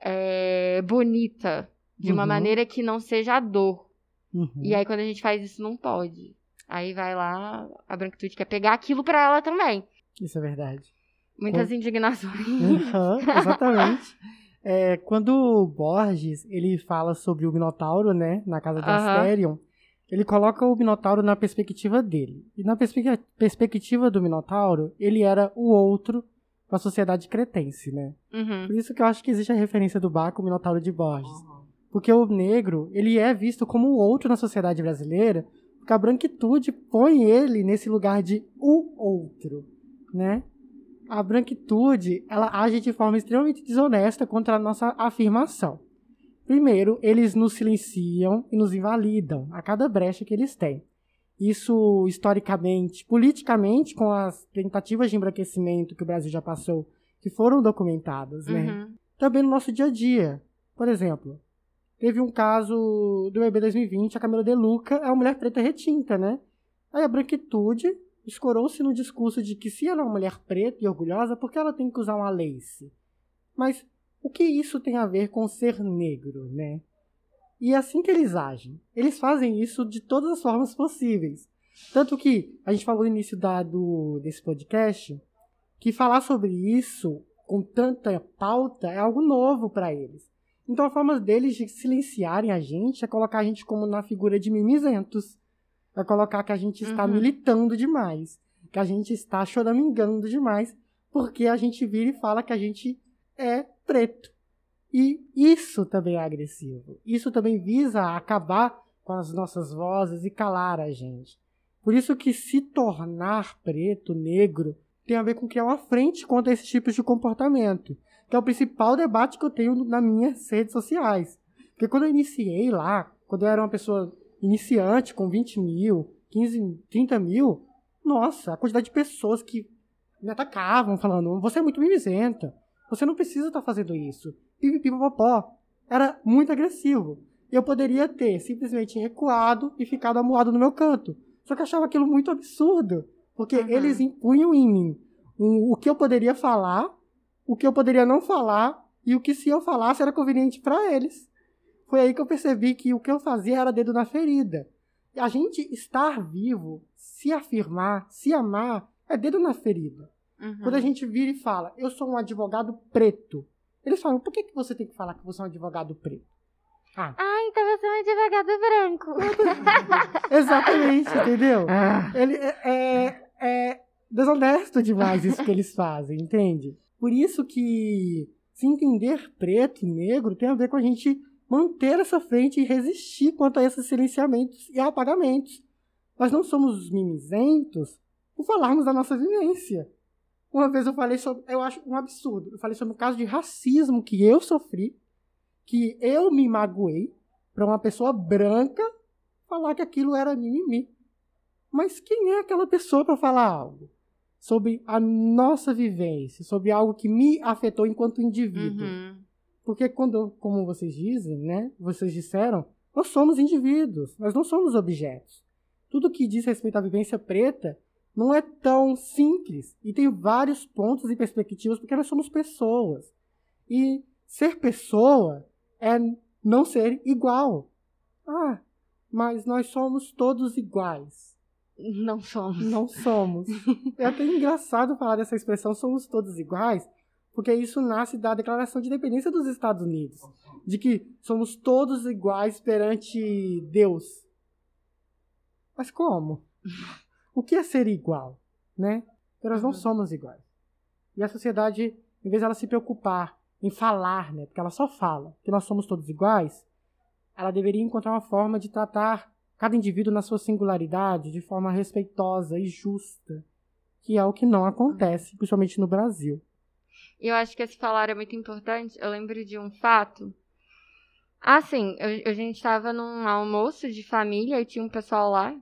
é, bonita, de uma Uhum. maneira que não seja a dor. Uhum. E aí, quando a gente faz isso, não pode. Aí vai lá, a branquitude quer pegar aquilo pra ela também. Isso é verdade. Muitas indignações. Uhum, exatamente. É, quando o Borges ele fala sobre o Minotauro, né, na casa de Aham. Asterion, ele coloca o Minotauro na perspectiva dele. E na perspe- perspectiva do Minotauro, ele era o outro da sociedade cretense, né? Uhum. Por isso que eu acho que existe a referência do Baco, o Minotauro de Borges. Porque o negro, ele é visto como o outro na sociedade brasileira, porque a branquitude põe ele nesse lugar de o outro, né? A branquitude, ela age de forma extremamente desonesta contra a nossa afirmação. Primeiro, eles nos silenciam e nos invalidam a cada brecha que eles têm. Isso, historicamente, politicamente, com as tentativas de embranquecimento que o Brasil já passou, que foram documentadas, né? Uhum. também no nosso dia a dia. Por exemplo, teve um caso do EB 2020, a Camila De Luca é uma mulher preta retinta, né? Aí a branquitude escorou-se no discurso de que se ela é uma mulher preta e orgulhosa, por que ela tem que usar uma lace? Mas o que isso tem a ver com ser negro, né? E é assim que eles agem. Eles fazem isso de todas as formas possíveis. Tanto que a gente falou no início da, do, desse podcast que falar sobre isso com tanta pauta é algo novo para eles. Então a forma deles de silenciarem a gente é colocar a gente como na figura de mimizentos. É colocar que a gente está Uhum. militando demais. Que a gente está choramingando demais. Porque a gente vira e fala que a gente é preto. E isso também é agressivo. Isso também visa acabar com as nossas vozes e calar a gente. Por isso que se tornar preto, negro, tem a ver com criar uma frente contra esses tipos de comportamento. Que é o principal debate que eu tenho nas minhas redes sociais. Porque quando eu iniciei lá, quando eu era uma pessoa iniciante, com 20 mil, 15, 30 mil, nossa, a quantidade de pessoas que me atacavam, falando, você é muito mimizenta, você não precisa estar fazendo isso. Pipipipopó. Era muito agressivo. Eu poderia ter simplesmente recuado e ficado amuado no meu canto. Só que eu achava aquilo muito absurdo. Porque Uhum. eles impunham em mim o, o que eu poderia falar, o que eu poderia não falar, e o que se eu falasse era conveniente para eles. Foi aí que eu percebi que o que eu fazia era dedo na ferida. E a gente estar vivo, se afirmar, se amar, é dedo na ferida. Uhum. Quando a gente vira e fala, eu sou um advogado preto, eles falam, por que, que você tem que falar que você é um advogado preto? Ah, Ah, então você é um advogado branco. exatamente, entendeu? Ah. Ele é, é, é desonesto demais isso que eles fazem, entende? Por isso que se entender preto e negro tem a ver com a gente manter essa frente e resistir quanto a esses silenciamentos e apagamentos. Nós não somos mimizentos por falarmos da nossa vivência. Uma vez eu falei sobre, eu acho um absurdo, eu falei sobre um caso de racismo que eu sofri, que eu me magoei para uma pessoa branca falar que aquilo era mimimi. Mas quem é aquela pessoa para falar algo sobre a nossa vivência, sobre algo que me afetou enquanto indivíduo? Uhum. Porque quando, como vocês dizem, né? Vocês disseram, nós somos indivíduos, nós não somos objetos. Tudo que diz respeito à vivência preta não é tão simples e tem vários pontos e perspectivas porque nós somos pessoas. E ser pessoa é não ser igual. Ah, mas nós somos todos iguais. Não somos. Não somos. É até engraçado falar dessa expressão, somos todos iguais, porque isso nasce da Declaração de Independência dos Estados Unidos, de que somos todos iguais perante Deus. Mas como? O que é ser igual, né? Nós não Uhum. somos iguais. E a sociedade, em vez dela se preocupar em falar, né, porque ela só fala que nós somos todos iguais, ela deveria encontrar uma forma de tratar cada indivíduo na sua singularidade de forma respeitosa e justa, que é o que não acontece, principalmente no Brasil. Eu acho que esse falar é muito importante. Eu lembro de um fato. Ah, sim, eu- a gente estava num almoço de família e tinha um pessoal lá.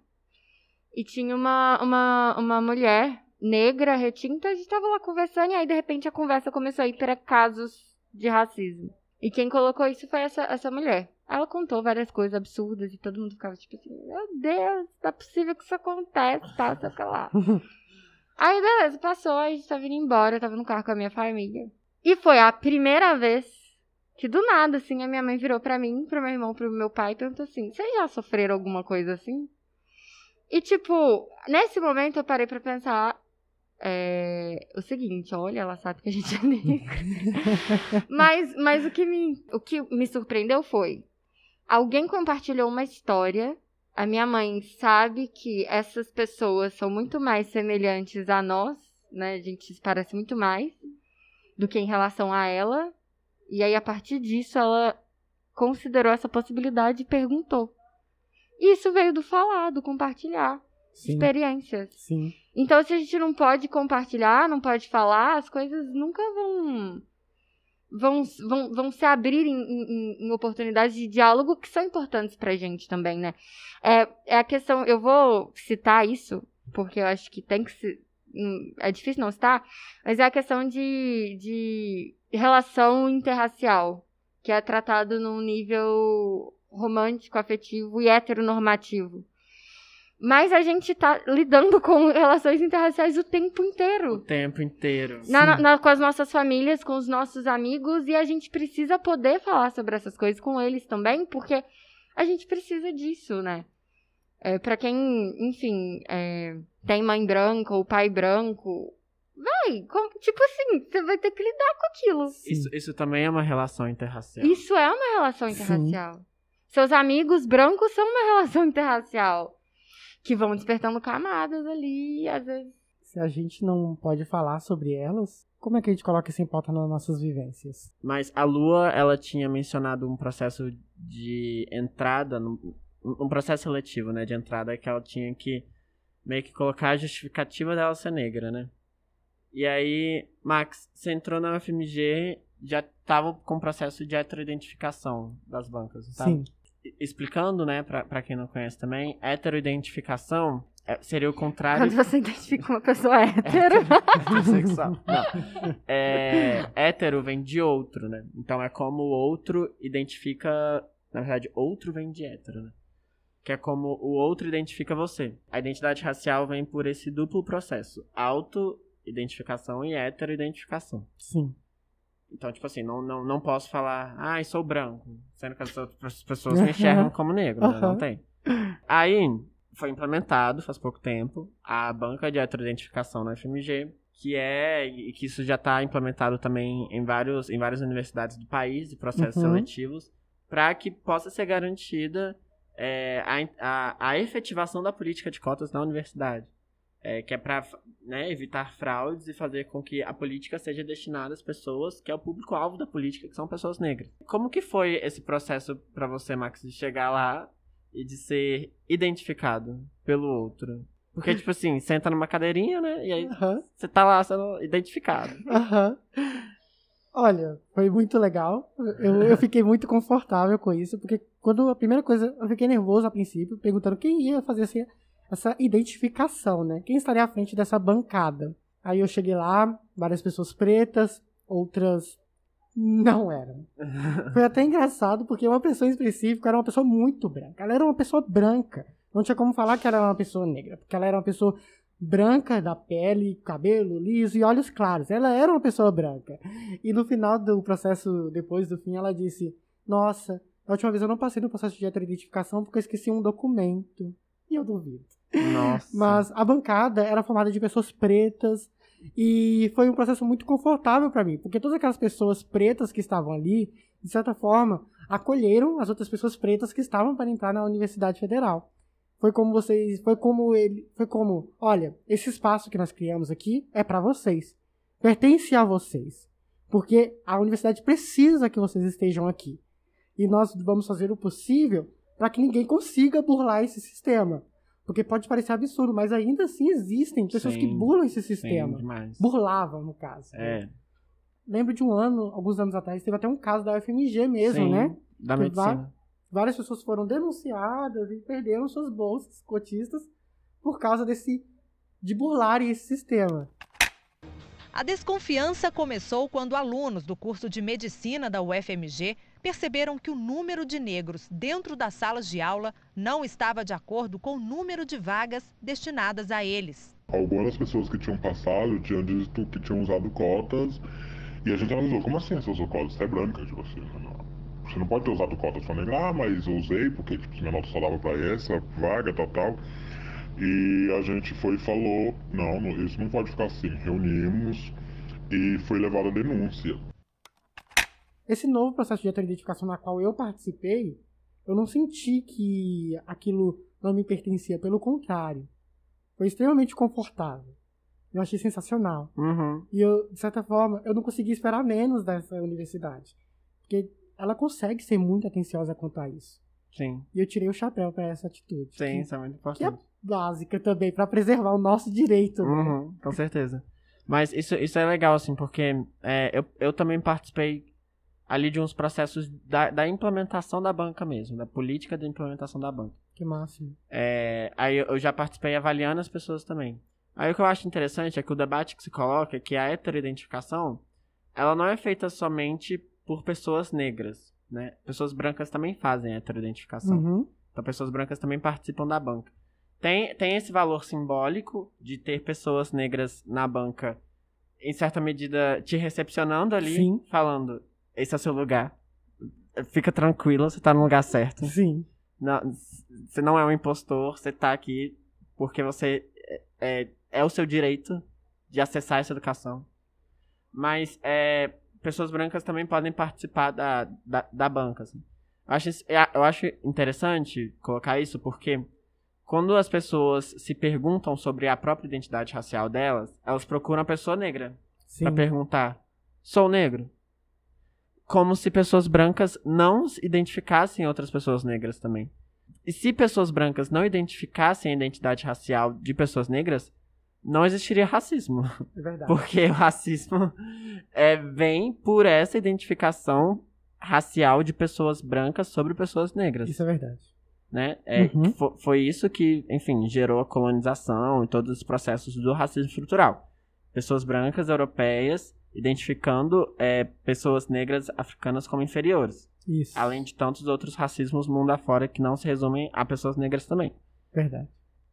E tinha uma, uma, uma mulher negra, retinta, a gente tava lá conversando e aí de repente a conversa começou a ir para casos de racismo. E quem colocou isso foi essa, essa mulher. Ela contou várias coisas absurdas e todo mundo ficava tipo assim, meu Deus, não é possível que isso aconteça, tá, sei lá. Aí, beleza, passou, a gente tava indo embora, eu tava no carro com a minha família. E foi a primeira vez que, do nada, assim, a minha mãe virou pra mim, pro meu irmão, pro meu pai e perguntou assim: Vocês já sofreram alguma coisa assim? E, tipo, nesse momento eu parei pra pensar é, o seguinte: olha, ela sabe que a gente é negra. mas mas o, que me, o que me surpreendeu foi: alguém compartilhou uma história a minha mãe sabe que essas pessoas são muito mais semelhantes a nós, né? A gente se parece muito mais do que em relação a ela. E aí, a partir disso, ela considerou essa possibilidade e perguntou. Isso veio do falar, do compartilhar Sim, experiências. sim. Então, se a gente não pode compartilhar, não pode falar, as coisas nunca vão vão, vão, vão se abrir em, em, em oportunidades de diálogo que são importantes pra gente também, né? É, é a questão, eu vou citar isso, porque eu acho que tem que se. hum, É difícil não citar, mas é a questão de, de relação interracial, que é tratado num nível romântico, afetivo e heteronormativo. Mas a gente tá lidando com relações interraciais o tempo O inteiro. tempo inteiro. Na- na- com as nossas famílias, com os nossos amigos, e a gente precisa poder falar sobre essas coisas com eles também, porque a gente precisa disso, né? É, para quem, enfim, é, tem mãe branca ou pai branco, vai, como, tipo assim, você vai ter que lidar com aquilo. Isso, isso também é uma relação interracial. Isso é uma relação interracial. Sim. Seus amigos brancos são uma relação interracial. Que vão despertando camadas ali, às vezes. Se a gente não pode falar sobre elas, como é que a gente coloca isso em pauta nas nossas vivências? Mas a Lua, ela tinha mencionado um processo de entrada, um processo seletivo, né, de entrada, que ela tinha que meio que colocar a justificativa dela ser negra, né? E aí, Max, você entrou na UFMG, já tava com o processo de heteroidentificação das bancas, tá? Sim. Explicando, né, pra, pra quem não conhece também, heteroidentificação é, seria o contrário. Quando você identifica uma pessoa hétero. Heterossexual. Não. É, hétero vem de outro, né? Então é como o outro identifica. Na verdade, outro vem de hétero, né? Que é como o outro identifica você. A identidade racial vem por esse duplo processo: auto-identificação e hetero-identificação. Sim. Então, tipo assim, não, não, não posso falar, ai, sou branco, sendo que as outras pessoas me enxergam como negro, né? Não tem. Aí, foi implementado faz pouco tempo a banca de heteroidentificação na FMG, que é e que isso já está implementado também em vários em várias universidades do país e processos uhum. seletivos para que possa ser garantida é, a, a, a, efetivação da política de cotas na universidade, é, que é para né, evitar fraudes e fazer com que a política seja destinada às pessoas que é o público-alvo da política, que são pessoas negras. Como que foi esse processo para você, Max, de chegar lá e de ser identificado pelo outro. Porque, tipo assim, senta numa cadeirinha, né? E aí você tá lá sendo identificado. Aham. Olha, foi muito legal. Eu, eu fiquei muito confortável com isso, porque quando a primeira coisa, eu fiquei nervoso a princípio, perguntando quem ia fazer essa, essa identificação, né? Quem estaria à frente dessa bancada. Aí eu cheguei lá, várias pessoas pretas, outras não era. Foi até engraçado, porque uma pessoa em específico era uma pessoa muito branca. Ela era uma pessoa branca. Não tinha como falar que ela era uma pessoa negra, porque ela era uma pessoa branca da pele, cabelo liso e olhos claros. Ela era uma pessoa branca. E no final do processo, depois do fim, ela disse: Nossa, a última vez eu não passei no processo de identificação porque eu esqueci um documento. E eu duvido. Nossa. Mas a bancada era formada de pessoas pretas, e foi um processo muito confortável para mim, porque todas aquelas pessoas pretas que estavam ali, de certa forma, acolheram as outras pessoas pretas que estavam para entrar na Universidade Federal. Foi como vocês, foi como ele, foi como, olha, esse espaço que nós criamos aqui é para vocês. Pertence a vocês. Porque a universidade precisa que vocês estejam aqui. E nós vamos fazer o possível para que ninguém consiga burlar esse sistema. Porque pode parecer absurdo, mas ainda assim existem pessoas sim, que burlam esse sistema. Sim, Burlavam, no caso. É. Lembro de um ano, alguns anos atrás, teve até um caso da UFMG mesmo, sim, né? Da que medicina. Várias pessoas foram denunciadas e perderam suas bolsas cotistas por causa desse de burlarem esse sistema. A desconfiança começou quando alunos do curso de medicina da UFMG perceberam que o número de negros dentro das salas de aula não estava de acordo com o número de vagas destinadas a eles. Algumas pessoas que tinham passado tinham dito que tinham usado cotas e a gente analisou, como assim você usou cotas? Você é branca, tipo assim, não. Você não pode ter usado cotas para negar, ah, mas eu usei porque tipo, minha nota só dava para essa vaga, tal, tal. E a gente foi e falou, não, isso não pode ficar assim. Reunimos e foi levada a denúncia. Esse novo processo de identificação na qual eu participei, eu não senti que aquilo não me pertencia, pelo contrário. Foi extremamente confortável. Eu achei sensacional. Uhum. E eu, de certa forma, eu não conseguia esperar menos dessa universidade. Porque ela consegue ser muito atenciosa quanto a isso. Sim. E eu tirei o chapéu para essa atitude. Sim, que, isso é muito importante. Que é básica também, para preservar o nosso direito. Uhum, com certeza. Mas isso, isso é legal, assim, porque é, eu, eu também participei ali de uns processos da, da implementação da banca mesmo, da política de implementação da banca. Que máximo. É, aí eu já participei avaliando as pessoas também. Aí o que eu acho interessante é que o debate que se coloca é que a heteroidentificação, ela não é feita somente por pessoas negras, né? Pessoas brancas também fazem heteroidentificação. Uhum. Então pessoas brancas também participam da banca. Tem, tem esse valor simbólico de ter pessoas negras na banca, em certa medida, te recepcionando ali, Sim. falando, esse é o seu lugar. Fica tranquilo, você tá no lugar certo. Sim. Não, você não é um impostor, você tá aqui porque você é, é, é o seu direito de acessar essa educação. Mas é, pessoas brancas também podem participar da, da, da banca. Assim. Eu, acho, é, eu acho interessante colocar isso porque quando as pessoas se perguntam sobre a própria identidade racial delas, elas procuram a pessoa negra para perguntar: sou negro? Como se pessoas brancas não identificassem outras pessoas negras também. E se pessoas brancas não identificassem a identidade racial de pessoas negras, não existiria racismo. É verdade. Porque o racismo é, vem por essa identificação racial de pessoas brancas sobre pessoas negras. Isso é verdade. Né? É, Uhum. fo- Foi isso que, enfim, gerou a colonização e todos os processos do racismo estrutural. Pessoas brancas europeias identificando é, pessoas negras africanas como inferiores. Isso. Além de tantos outros racismos mundo afora que não se resumem a pessoas negras também. Verdade.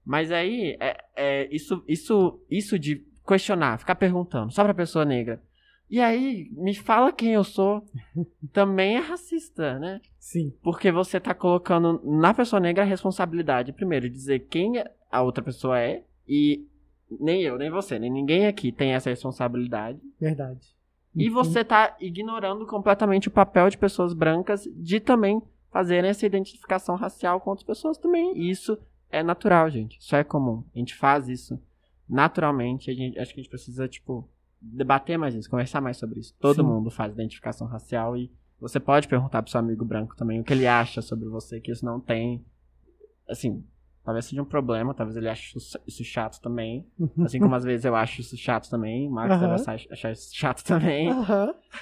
Mas aí, é, é, isso, isso, isso de questionar, ficar perguntando só pra pessoa negra. E aí, me fala quem eu sou, também é racista, né? Sim. Porque você tá colocando na pessoa negra a responsabilidade, primeiro, de dizer quem a outra pessoa é, e nem eu, nem você, nem ninguém aqui tem essa responsabilidade. Verdade. E Uhum. você tá ignorando completamente o papel de pessoas brancas de também fazerem essa identificação racial com outras pessoas também. E isso é natural, gente. Isso é comum. A gente faz isso naturalmente. A gente, acho que a gente precisa, tipo, debater mais isso, conversar mais sobre isso. Todo Sim. mundo faz identificação racial e você pode perguntar pro seu amigo branco também o que ele acha sobre você, que isso não tem. Assim, talvez seja um problema, talvez ele ache isso- chato também. Assim como às vezes eu acho isso chato também, o Marcos Aham. deve achar, isso chato também.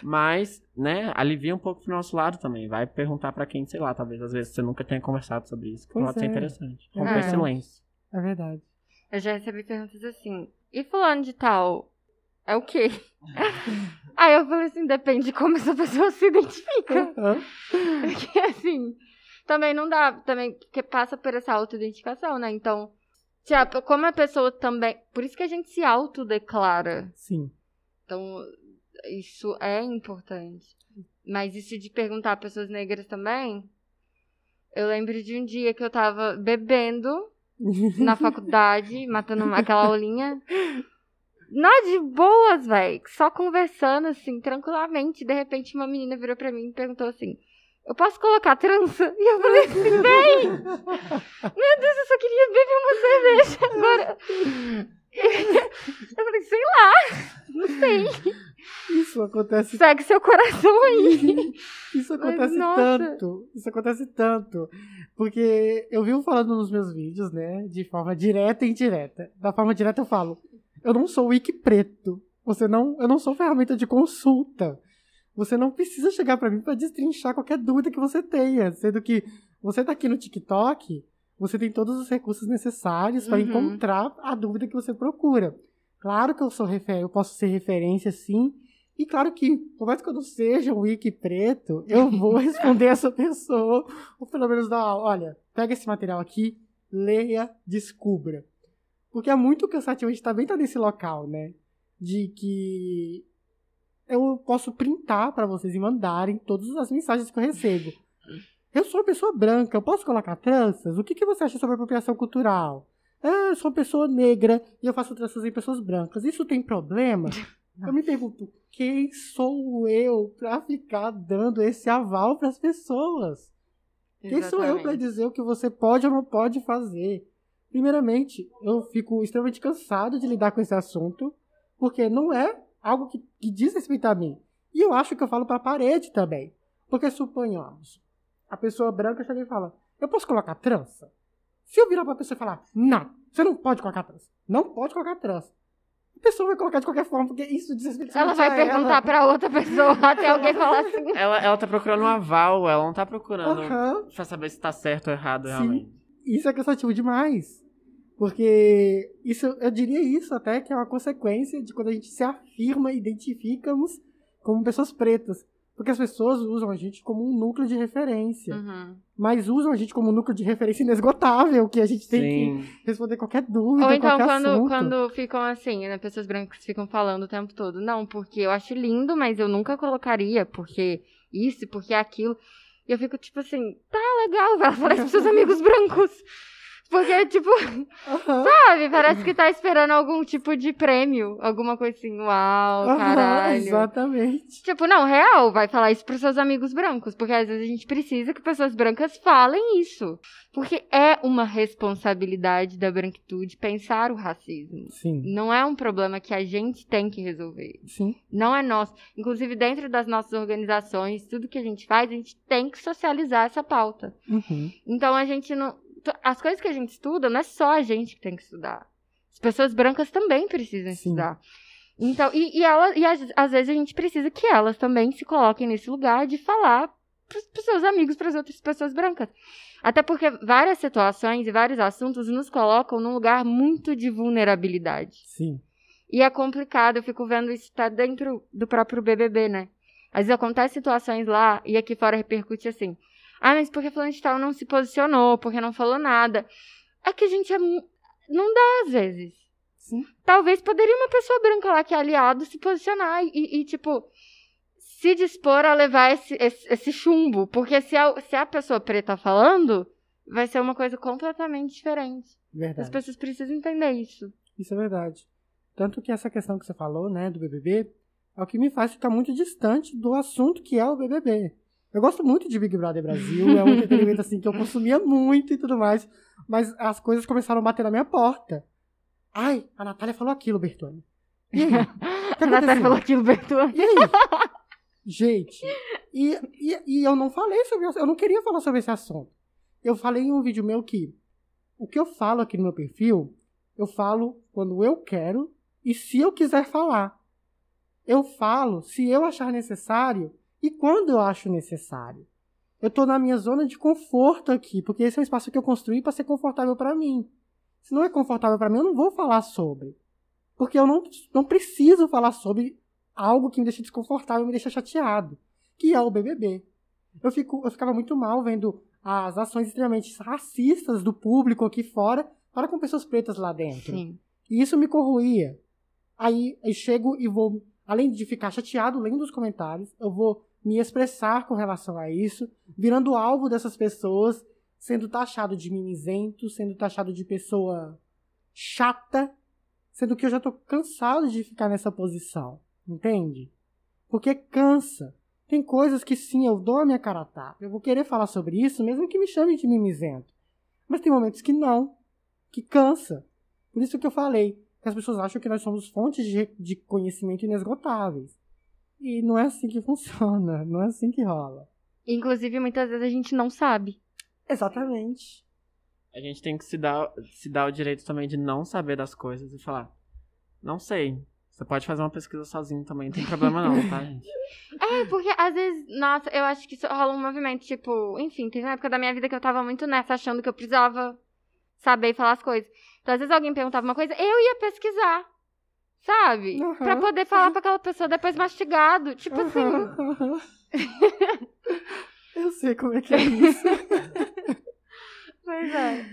Mas, né, alivia um pouco pro nosso lado também. Vai perguntar pra quem, sei lá, talvez às vezes você nunca tenha conversado sobre isso, que Pois pode ser é. interessante. É Romper verdade. silêncio. É verdade. Eu já recebi perguntas assim, e fulano de tal é o quê? Aí eu falei assim, depende de como essa pessoa se identifica. Aham. Porque assim, também não dá, também, porque passa por essa autoidentificação, né? Então, tipo, como a pessoa também. Por isso que a gente se autodeclara. Sim. Então, isso é importante. Mas isso de perguntar a pessoas negras também. Eu lembro de um dia que eu tava bebendo na faculdade, matando uma- aquela aulinha. Não, de boas, velho. Só conversando, assim, tranquilamente. De repente, uma menina virou pra mim e perguntou assim: Eu posso colocar trança? E eu falei assim: Bem! Meu Deus, eu só queria beber uma cerveja agora. Eu falei: Sei lá, não sei. Isso acontece Segue seu coração aí. Isso Mas, acontece nossa. tanto. Isso acontece tanto. Porque eu vivo falando nos meus vídeos, né? De forma direta e indireta. Da forma direta eu falo: eu não sou wiki preto. Você não, eu não sou ferramenta de consulta. Você não precisa chegar pra mim pra destrinchar qualquer dúvida que você tenha. Sendo que você tá aqui no TikTok, você tem todos os recursos necessários para Uhum. encontrar a dúvida que você procura. Claro que eu sou refer eu posso ser referência, sim. E claro que, por mais que eu não seja um wiki preto, eu vou responder essa pessoa, ou pelo menos dar, olha, pega esse material aqui, leia, descubra. Porque é muito cansativo a gente também estar nesse local, né? De que eu posso printar para vocês e mandarem todas as mensagens que eu recebo. Eu sou uma pessoa branca, eu posso colocar tranças? O que, que você acha sobre apropriação cultural? Ah, eu sou uma pessoa negra e eu faço tranças em pessoas brancas. Isso tem problema? Eu me pergunto, quem sou eu para ficar dando esse aval para as pessoas? Quem sou eu para dizer o que você pode ou não pode fazer? Primeiramente, eu fico extremamente cansado de lidar com esse assunto, porque não é algo que, que diz respeito a mim. E eu acho que eu falo para a parede também. Porque suponhamos, a pessoa branca chega e fala: Eu posso colocar trança? Se eu virar pra pessoa e falar: Não, você não pode colocar trança. Não pode colocar trança. A pessoa vai colocar de qualquer forma, porque isso diz respeito Ela vai a perguntar ela. pra outra pessoa até alguém falar assim. Ela, ela tá procurando um aval, ela não tá procurando Aham. pra saber se tá certo ou errado Sim. realmente. Isso é cansativo demais. Porque isso, eu diria isso até que é uma consequência de quando a gente se afirma e identificamos como pessoas pretas. Porque as pessoas usam a gente como um núcleo de referência. Uhum. Mas usam a gente como um núcleo de referência inesgotável, que a gente tem Sim. que responder qualquer dúvida, Ou então qualquer quando, assunto. quando ficam assim, né? Pessoas brancas ficam falando o tempo todo. Não, porque eu acho lindo, mas eu nunca colocaria, porque isso, porque aquilo. E eu fico tipo assim, tá legal, vai falar isso pros seus amigos brancos. Porque, tipo, sabe? Parece que tá esperando algum tipo de prêmio. Alguma coisa assim, uau, Aham, caralho. exatamente. Tipo, não, real, vai falar isso pros seus amigos brancos. Porque às vezes a gente precisa que pessoas brancas falem isso. Porque é uma responsabilidade da branquitude pensar o racismo. Sim, Não é um problema que a gente tem que resolver. sim. Não é nosso. Inclusive, dentro das nossas organizações, tudo que a gente faz, a gente tem que socializar essa pauta. Uhum. Então, a gente não. As coisas que a gente estuda, não é só a gente que tem que estudar. As pessoas brancas também precisam Sim. estudar. Então, e, e, ela, e às, às vezes a gente precisa que elas também se coloquem nesse lugar de falar para os seus amigos, para as outras pessoas brancas. Até porque várias situações e vários assuntos nos colocam num lugar muito de vulnerabilidade. Sim. E é complicado, eu fico vendo isso tá dentro do próprio BBB, né? Às vezes acontecem situações lá e aqui fora repercute assim. Ah, mas porque fulano de tal não se posicionou, porque não falou nada. É que a gente é... Não dá às vezes. Sim. Talvez poderia uma pessoa branca lá que é aliado se posicionar e, e, tipo, se dispor a levar esse, esse, esse chumbo. Porque se a, se a pessoa preta falando, vai ser uma coisa completamente diferente. As Verdade. pessoas precisam entender isso. Isso é verdade. Tanto que essa questão que você falou, né, do BBB, é o que me faz ficar muito distante do assunto que é o BBB. Eu gosto muito de Big Brother Brasil, é um entretenimento assim que eu consumia muito e tudo mais, mas as coisas começaram a bater na minha porta. Ai, a Natália falou aquilo, Bertone. E aí? A Natália falou aquilo, Bertone. E aí? Gente, e, e, e eu não falei sobre eu não queria falar sobre esse assunto. Eu falei em um vídeo meu que o que eu falo aqui no meu perfil, eu falo quando eu quero e se eu quiser falar. Eu falo se eu achar necessário e quando eu acho necessário. Eu tô na minha zona de conforto aqui, porque esse é um espaço que eu construí para ser confortável para mim. Se não é confortável para mim, eu não vou falar sobre. Porque eu não, não preciso falar sobre algo que me deixa desconfortável, me deixa chateado, que é o BBB. Eu, fico, eu ficava muito mal vendo as ações extremamente racistas do público aqui fora para com pessoas pretas lá dentro. Sim. E isso me corroía. Aí eu chego e vou, além de ficar chateado lendo os comentários, eu vou me expressar com relação a isso, virando alvo dessas pessoas, sendo taxado de mimizento, sendo taxado de pessoa chata, sendo que eu já tô cansado de ficar nessa posição, entende? Porque cansa. Tem coisas que sim, eu dou a minha cara a tapa. Eu vou querer falar sobre isso, mesmo que me chamem de mimizento. Mas tem momentos que não, que cansa. Por isso que eu falei, que as pessoas acham que nós somos fontes de, de conhecimento inesgotáveis. E não é assim que funciona, não é assim que rola. Inclusive, muitas vezes a gente não sabe. Exatamente. A gente tem que se dar, se dar o direito também de não saber das coisas e falar, não sei. Você pode fazer uma pesquisa sozinho também, não tem problema não, tá, gente? É, porque às vezes, nossa, eu acho que isso rola um movimento, tipo, enfim, teve uma época da minha vida que eu tava muito nessa, achando que eu precisava saber falar as coisas. Então, às vezes alguém perguntava uma coisa, eu ia pesquisar, sabe? Uhum. Pra poder falar pra aquela pessoa depois mastigado. Tipo assim, eu sei como é que é isso. pois é.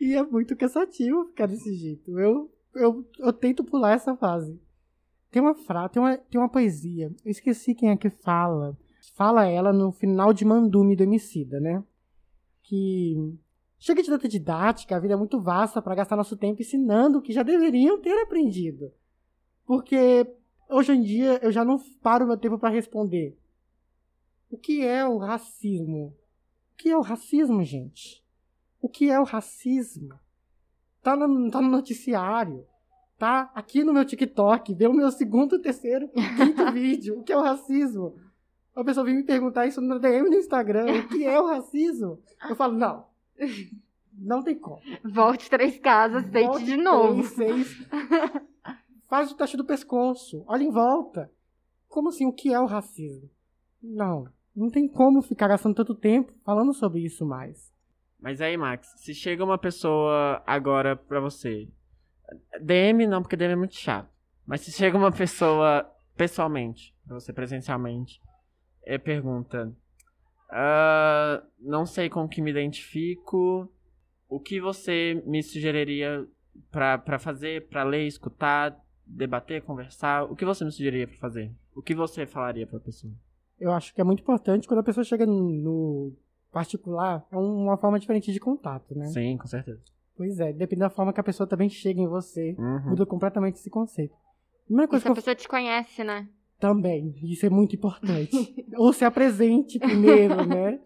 E é muito cansativo ficar desse jeito. Eu, eu, eu tento pular essa fase. Tem uma frase, tem uma, tem uma poesia. Eu esqueci quem é que fala. Fala ela no final de Mandume do Emicida, né? Que chega de tanta didática, a vida é muito vasta para gastar nosso tempo ensinando o que já deveriam ter aprendido. Porque hoje em dia eu já não paro meu tempo para responder. O que é o racismo? O que é o racismo, gente? O que é o racismo? Tá no, tá no noticiário. Tá aqui no meu TikTok. Vê o meu segundo, terceiro, quinto vídeo. O que é o racismo? A pessoa vem me perguntar isso no DM no Instagram. O que é o racismo? Eu falo, não. Não tem como. Volte três casas, Volte de novo. três, seis. Faz o teste do pescoço. Olha em volta. Como assim? O que é o racismo? Não. Não tem como ficar gastando tanto tempo falando sobre isso mais. Mas aí, Max, se chega uma pessoa agora pra você. DM não, porque DM é muito chato. Mas se chega uma pessoa pessoalmente, pra você presencialmente, e pergunta: "Ah, Não sei com que me identifico. O que você me sugeriria pra, pra fazer, pra ler, escutar, debater, conversar? O que você me sugeriria pra fazer? O que você falaria pra pessoa? eu acho que é muito importante quando a pessoa chega no particular, é uma forma diferente de contato, né? Sim, com certeza. Pois é, depende da forma que a pessoa também chega em você, Uhum. muda completamente esse conceito. Primeira coisa Isso que a eu pessoa te conhece, né? também, isso é muito importante. Ou se apresente primeiro, né?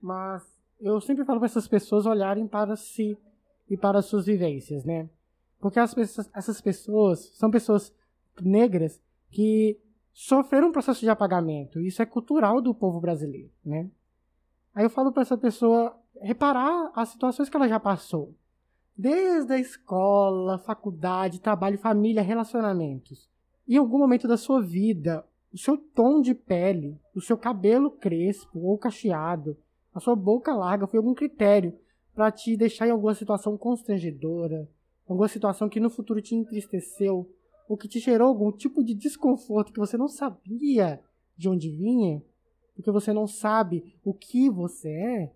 Mas eu sempre falo para essas pessoas olharem para si e para as suas vivências, né? Porque as pessoas, essas pessoas são pessoas negras que sofreram um processo de apagamento. Isso é cultural do povo brasileiro, né? Aí eu falo para essa pessoa reparar as situações que ela já passou. Desde a escola, faculdade, trabalho, família, relacionamentos. Em algum momento da sua vida, o seu tom de pele, o seu cabelo crespo ou cacheado, a sua boca larga foi algum critério para te deixar em alguma situação constrangedora, alguma situação que no futuro te entristeceu, ou que te gerou algum tipo de desconforto que você não sabia de onde vinha, porque você não sabe o que você é,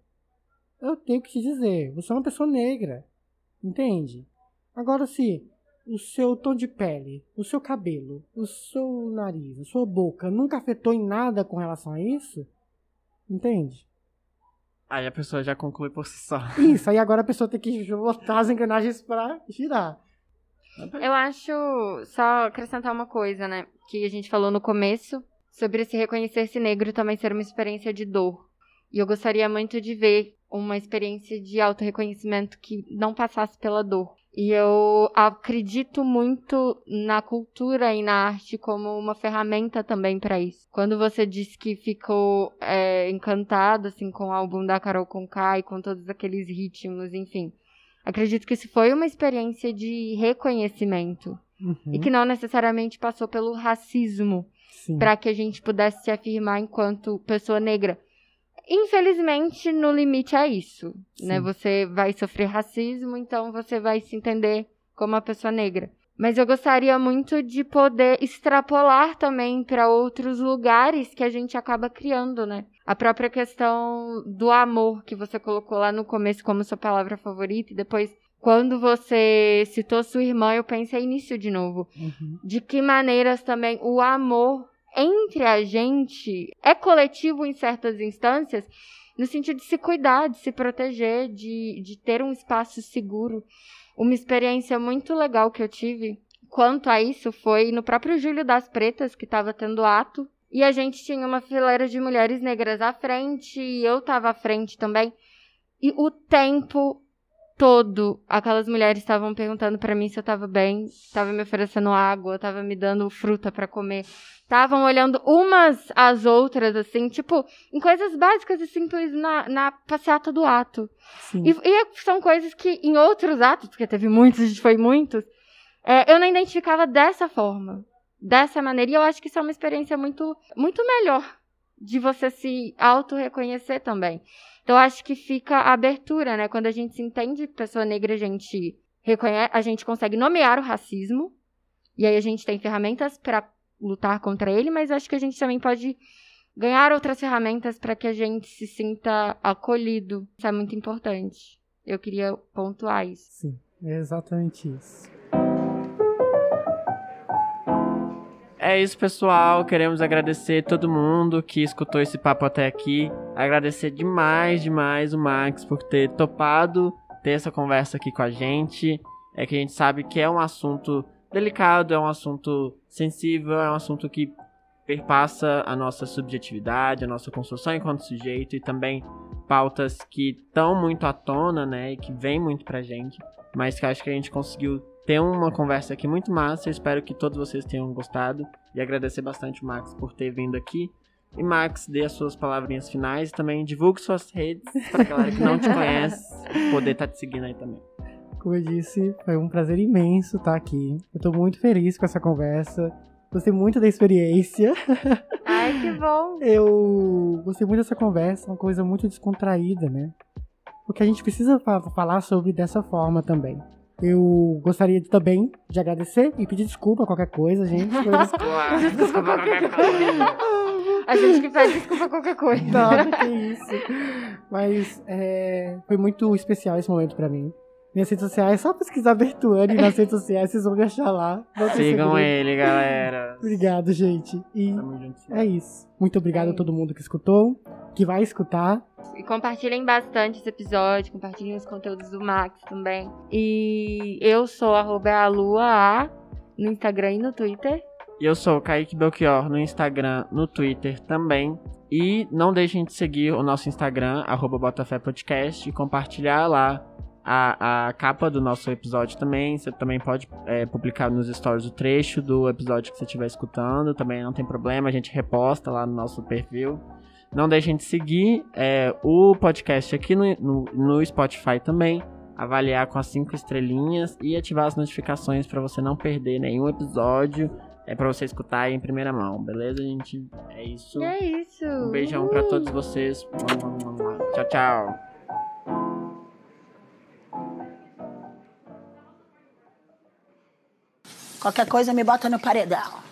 eu tenho que te dizer, você é uma pessoa negra, entende? Agora, se o seu tom de pele, o seu cabelo, o seu nariz, a sua boca nunca afetou em nada com relação a isso, entende? Aí a pessoa já conclui por si só. Isso, aí agora a pessoa tem que botar as engrenagens pra girar. Eu acho, só acrescentar uma coisa, né? Que a gente falou no começo, sobre esse reconhecer-se negro também ser uma experiência de dor. E eu gostaria muito de ver uma experiência de auto-reconhecimento que não passasse pela dor. E eu acredito muito na cultura e na arte como uma ferramenta também para isso. Quando você disse que ficou é, encantado assim com o álbum da Carol Conká e com todos aqueles ritmos, enfim. Acredito que isso foi uma experiência de reconhecimento Uhum, e que não necessariamente passou pelo racismo para que a gente pudesse se afirmar enquanto pessoa negra. Infelizmente, no limite é isso, né? Sim. Você vai sofrer racismo, então você vai se entender como uma pessoa negra. Mas eu gostaria muito de poder extrapolar também para outros lugares que a gente acaba criando, né? A própria questão do amor que você colocou lá no começo como sua palavra favorita e depois quando você citou sua irmã, eu pensei nisso de novo Uhum, de que maneiras também o amor entre a gente é coletivo em certas instâncias, no sentido de se cuidar, de se proteger, de, de ter um espaço seguro. Uma experiência muito legal que eu tive quanto a isso foi no próprio Júlio das Pretas, que estava tendo ato, e a gente tinha uma fileira de mulheres negras à frente, e eu estava à frente também, e o tempo todo, aquelas mulheres estavam perguntando pra mim se eu tava bem, estavam me oferecendo água, estavam me dando fruta pra comer, estavam olhando umas às outras, assim, tipo, em coisas básicas e simples na, na passeata do ato. sim. E, e são coisas que em outros atos, porque teve muitos, a gente foi muitos, é, eu não identificava dessa forma, dessa maneira, e eu acho que isso é uma experiência muito, muito melhor de você se auto-reconhecer também. Então, acho que fica a abertura, né? Quando a gente se entende pessoa negra, a gente reconhece, a gente consegue nomear o racismo, e aí a gente tem ferramentas para lutar contra ele, mas acho que a gente também pode ganhar outras ferramentas para que a gente se sinta acolhido. Isso é muito importante. Eu queria pontuar isso. Sim, é exatamente isso. É isso, pessoal. Queremos agradecer todo mundo que escutou esse papo até aqui. Agradecer demais, demais o Max por ter topado ter essa conversa aqui com a gente. É que a gente sabe que é um assunto delicado, é um assunto sensível, é um assunto que perpassa a nossa subjetividade, a nossa construção enquanto sujeito e também pautas que estão muito à tona, né, e que vêm muito pra gente, mas que acho que a gente conseguiu ter uma conversa aqui muito massa. Eu espero que todos vocês tenham gostado e agradecer bastante o Max por ter vindo aqui. E Max, dê as suas palavrinhas finais e também divulgue suas redes pra galera que não te conhece poder estar te seguindo aí também. Como eu disse, foi um prazer imenso estar aqui. Eu tô muito feliz com essa conversa. Gostei muito da experiência. Ai, que bom! Eu gostei muito dessa conversa, uma coisa muito descontraída, né? Porque a gente precisa fa- falar sobre dessa forma também. Eu gostaria de- também de agradecer e pedir desculpa a qualquer coisa, gente. Coisas- Desculpa qualquer coisa. A gente que pede desculpa qualquer coisa. Nada, que isso. Mas é, foi muito especial esse momento pra mim. Minhas redes sociais, é só pesquisar Bertuane nas redes sociais, vocês vão me achar lá. Não Sigam ele, galera. Obrigado, gente. E é isso. Muito obrigado a todo mundo que escutou, que vai escutar. E compartilhem bastante esse episódio, compartilhem os conteúdos do Max também. E eu sou arroba a Lua A no Instagram e no Twitter. E eu sou o Kaique Belchior no Instagram, no Twitter também. E não deixem de seguir o nosso Instagram, arroba e compartilhar lá a, a capa do nosso episódio também. Você também pode é, publicar nos stories o trecho do episódio que você estiver escutando. Também não tem problema, a gente reposta lá no nosso perfil. Não deixem de seguir é, o podcast aqui no, no, no Spotify também. Avaliar com as cinco estrelinhas e ativar as notificações para você não perder nenhum episódio. É pra você escutar aí em primeira mão, beleza, gente? É isso. É isso. Um beijão pra todos vocês. Tchau, tchau. Qualquer coisa me bota no paredão.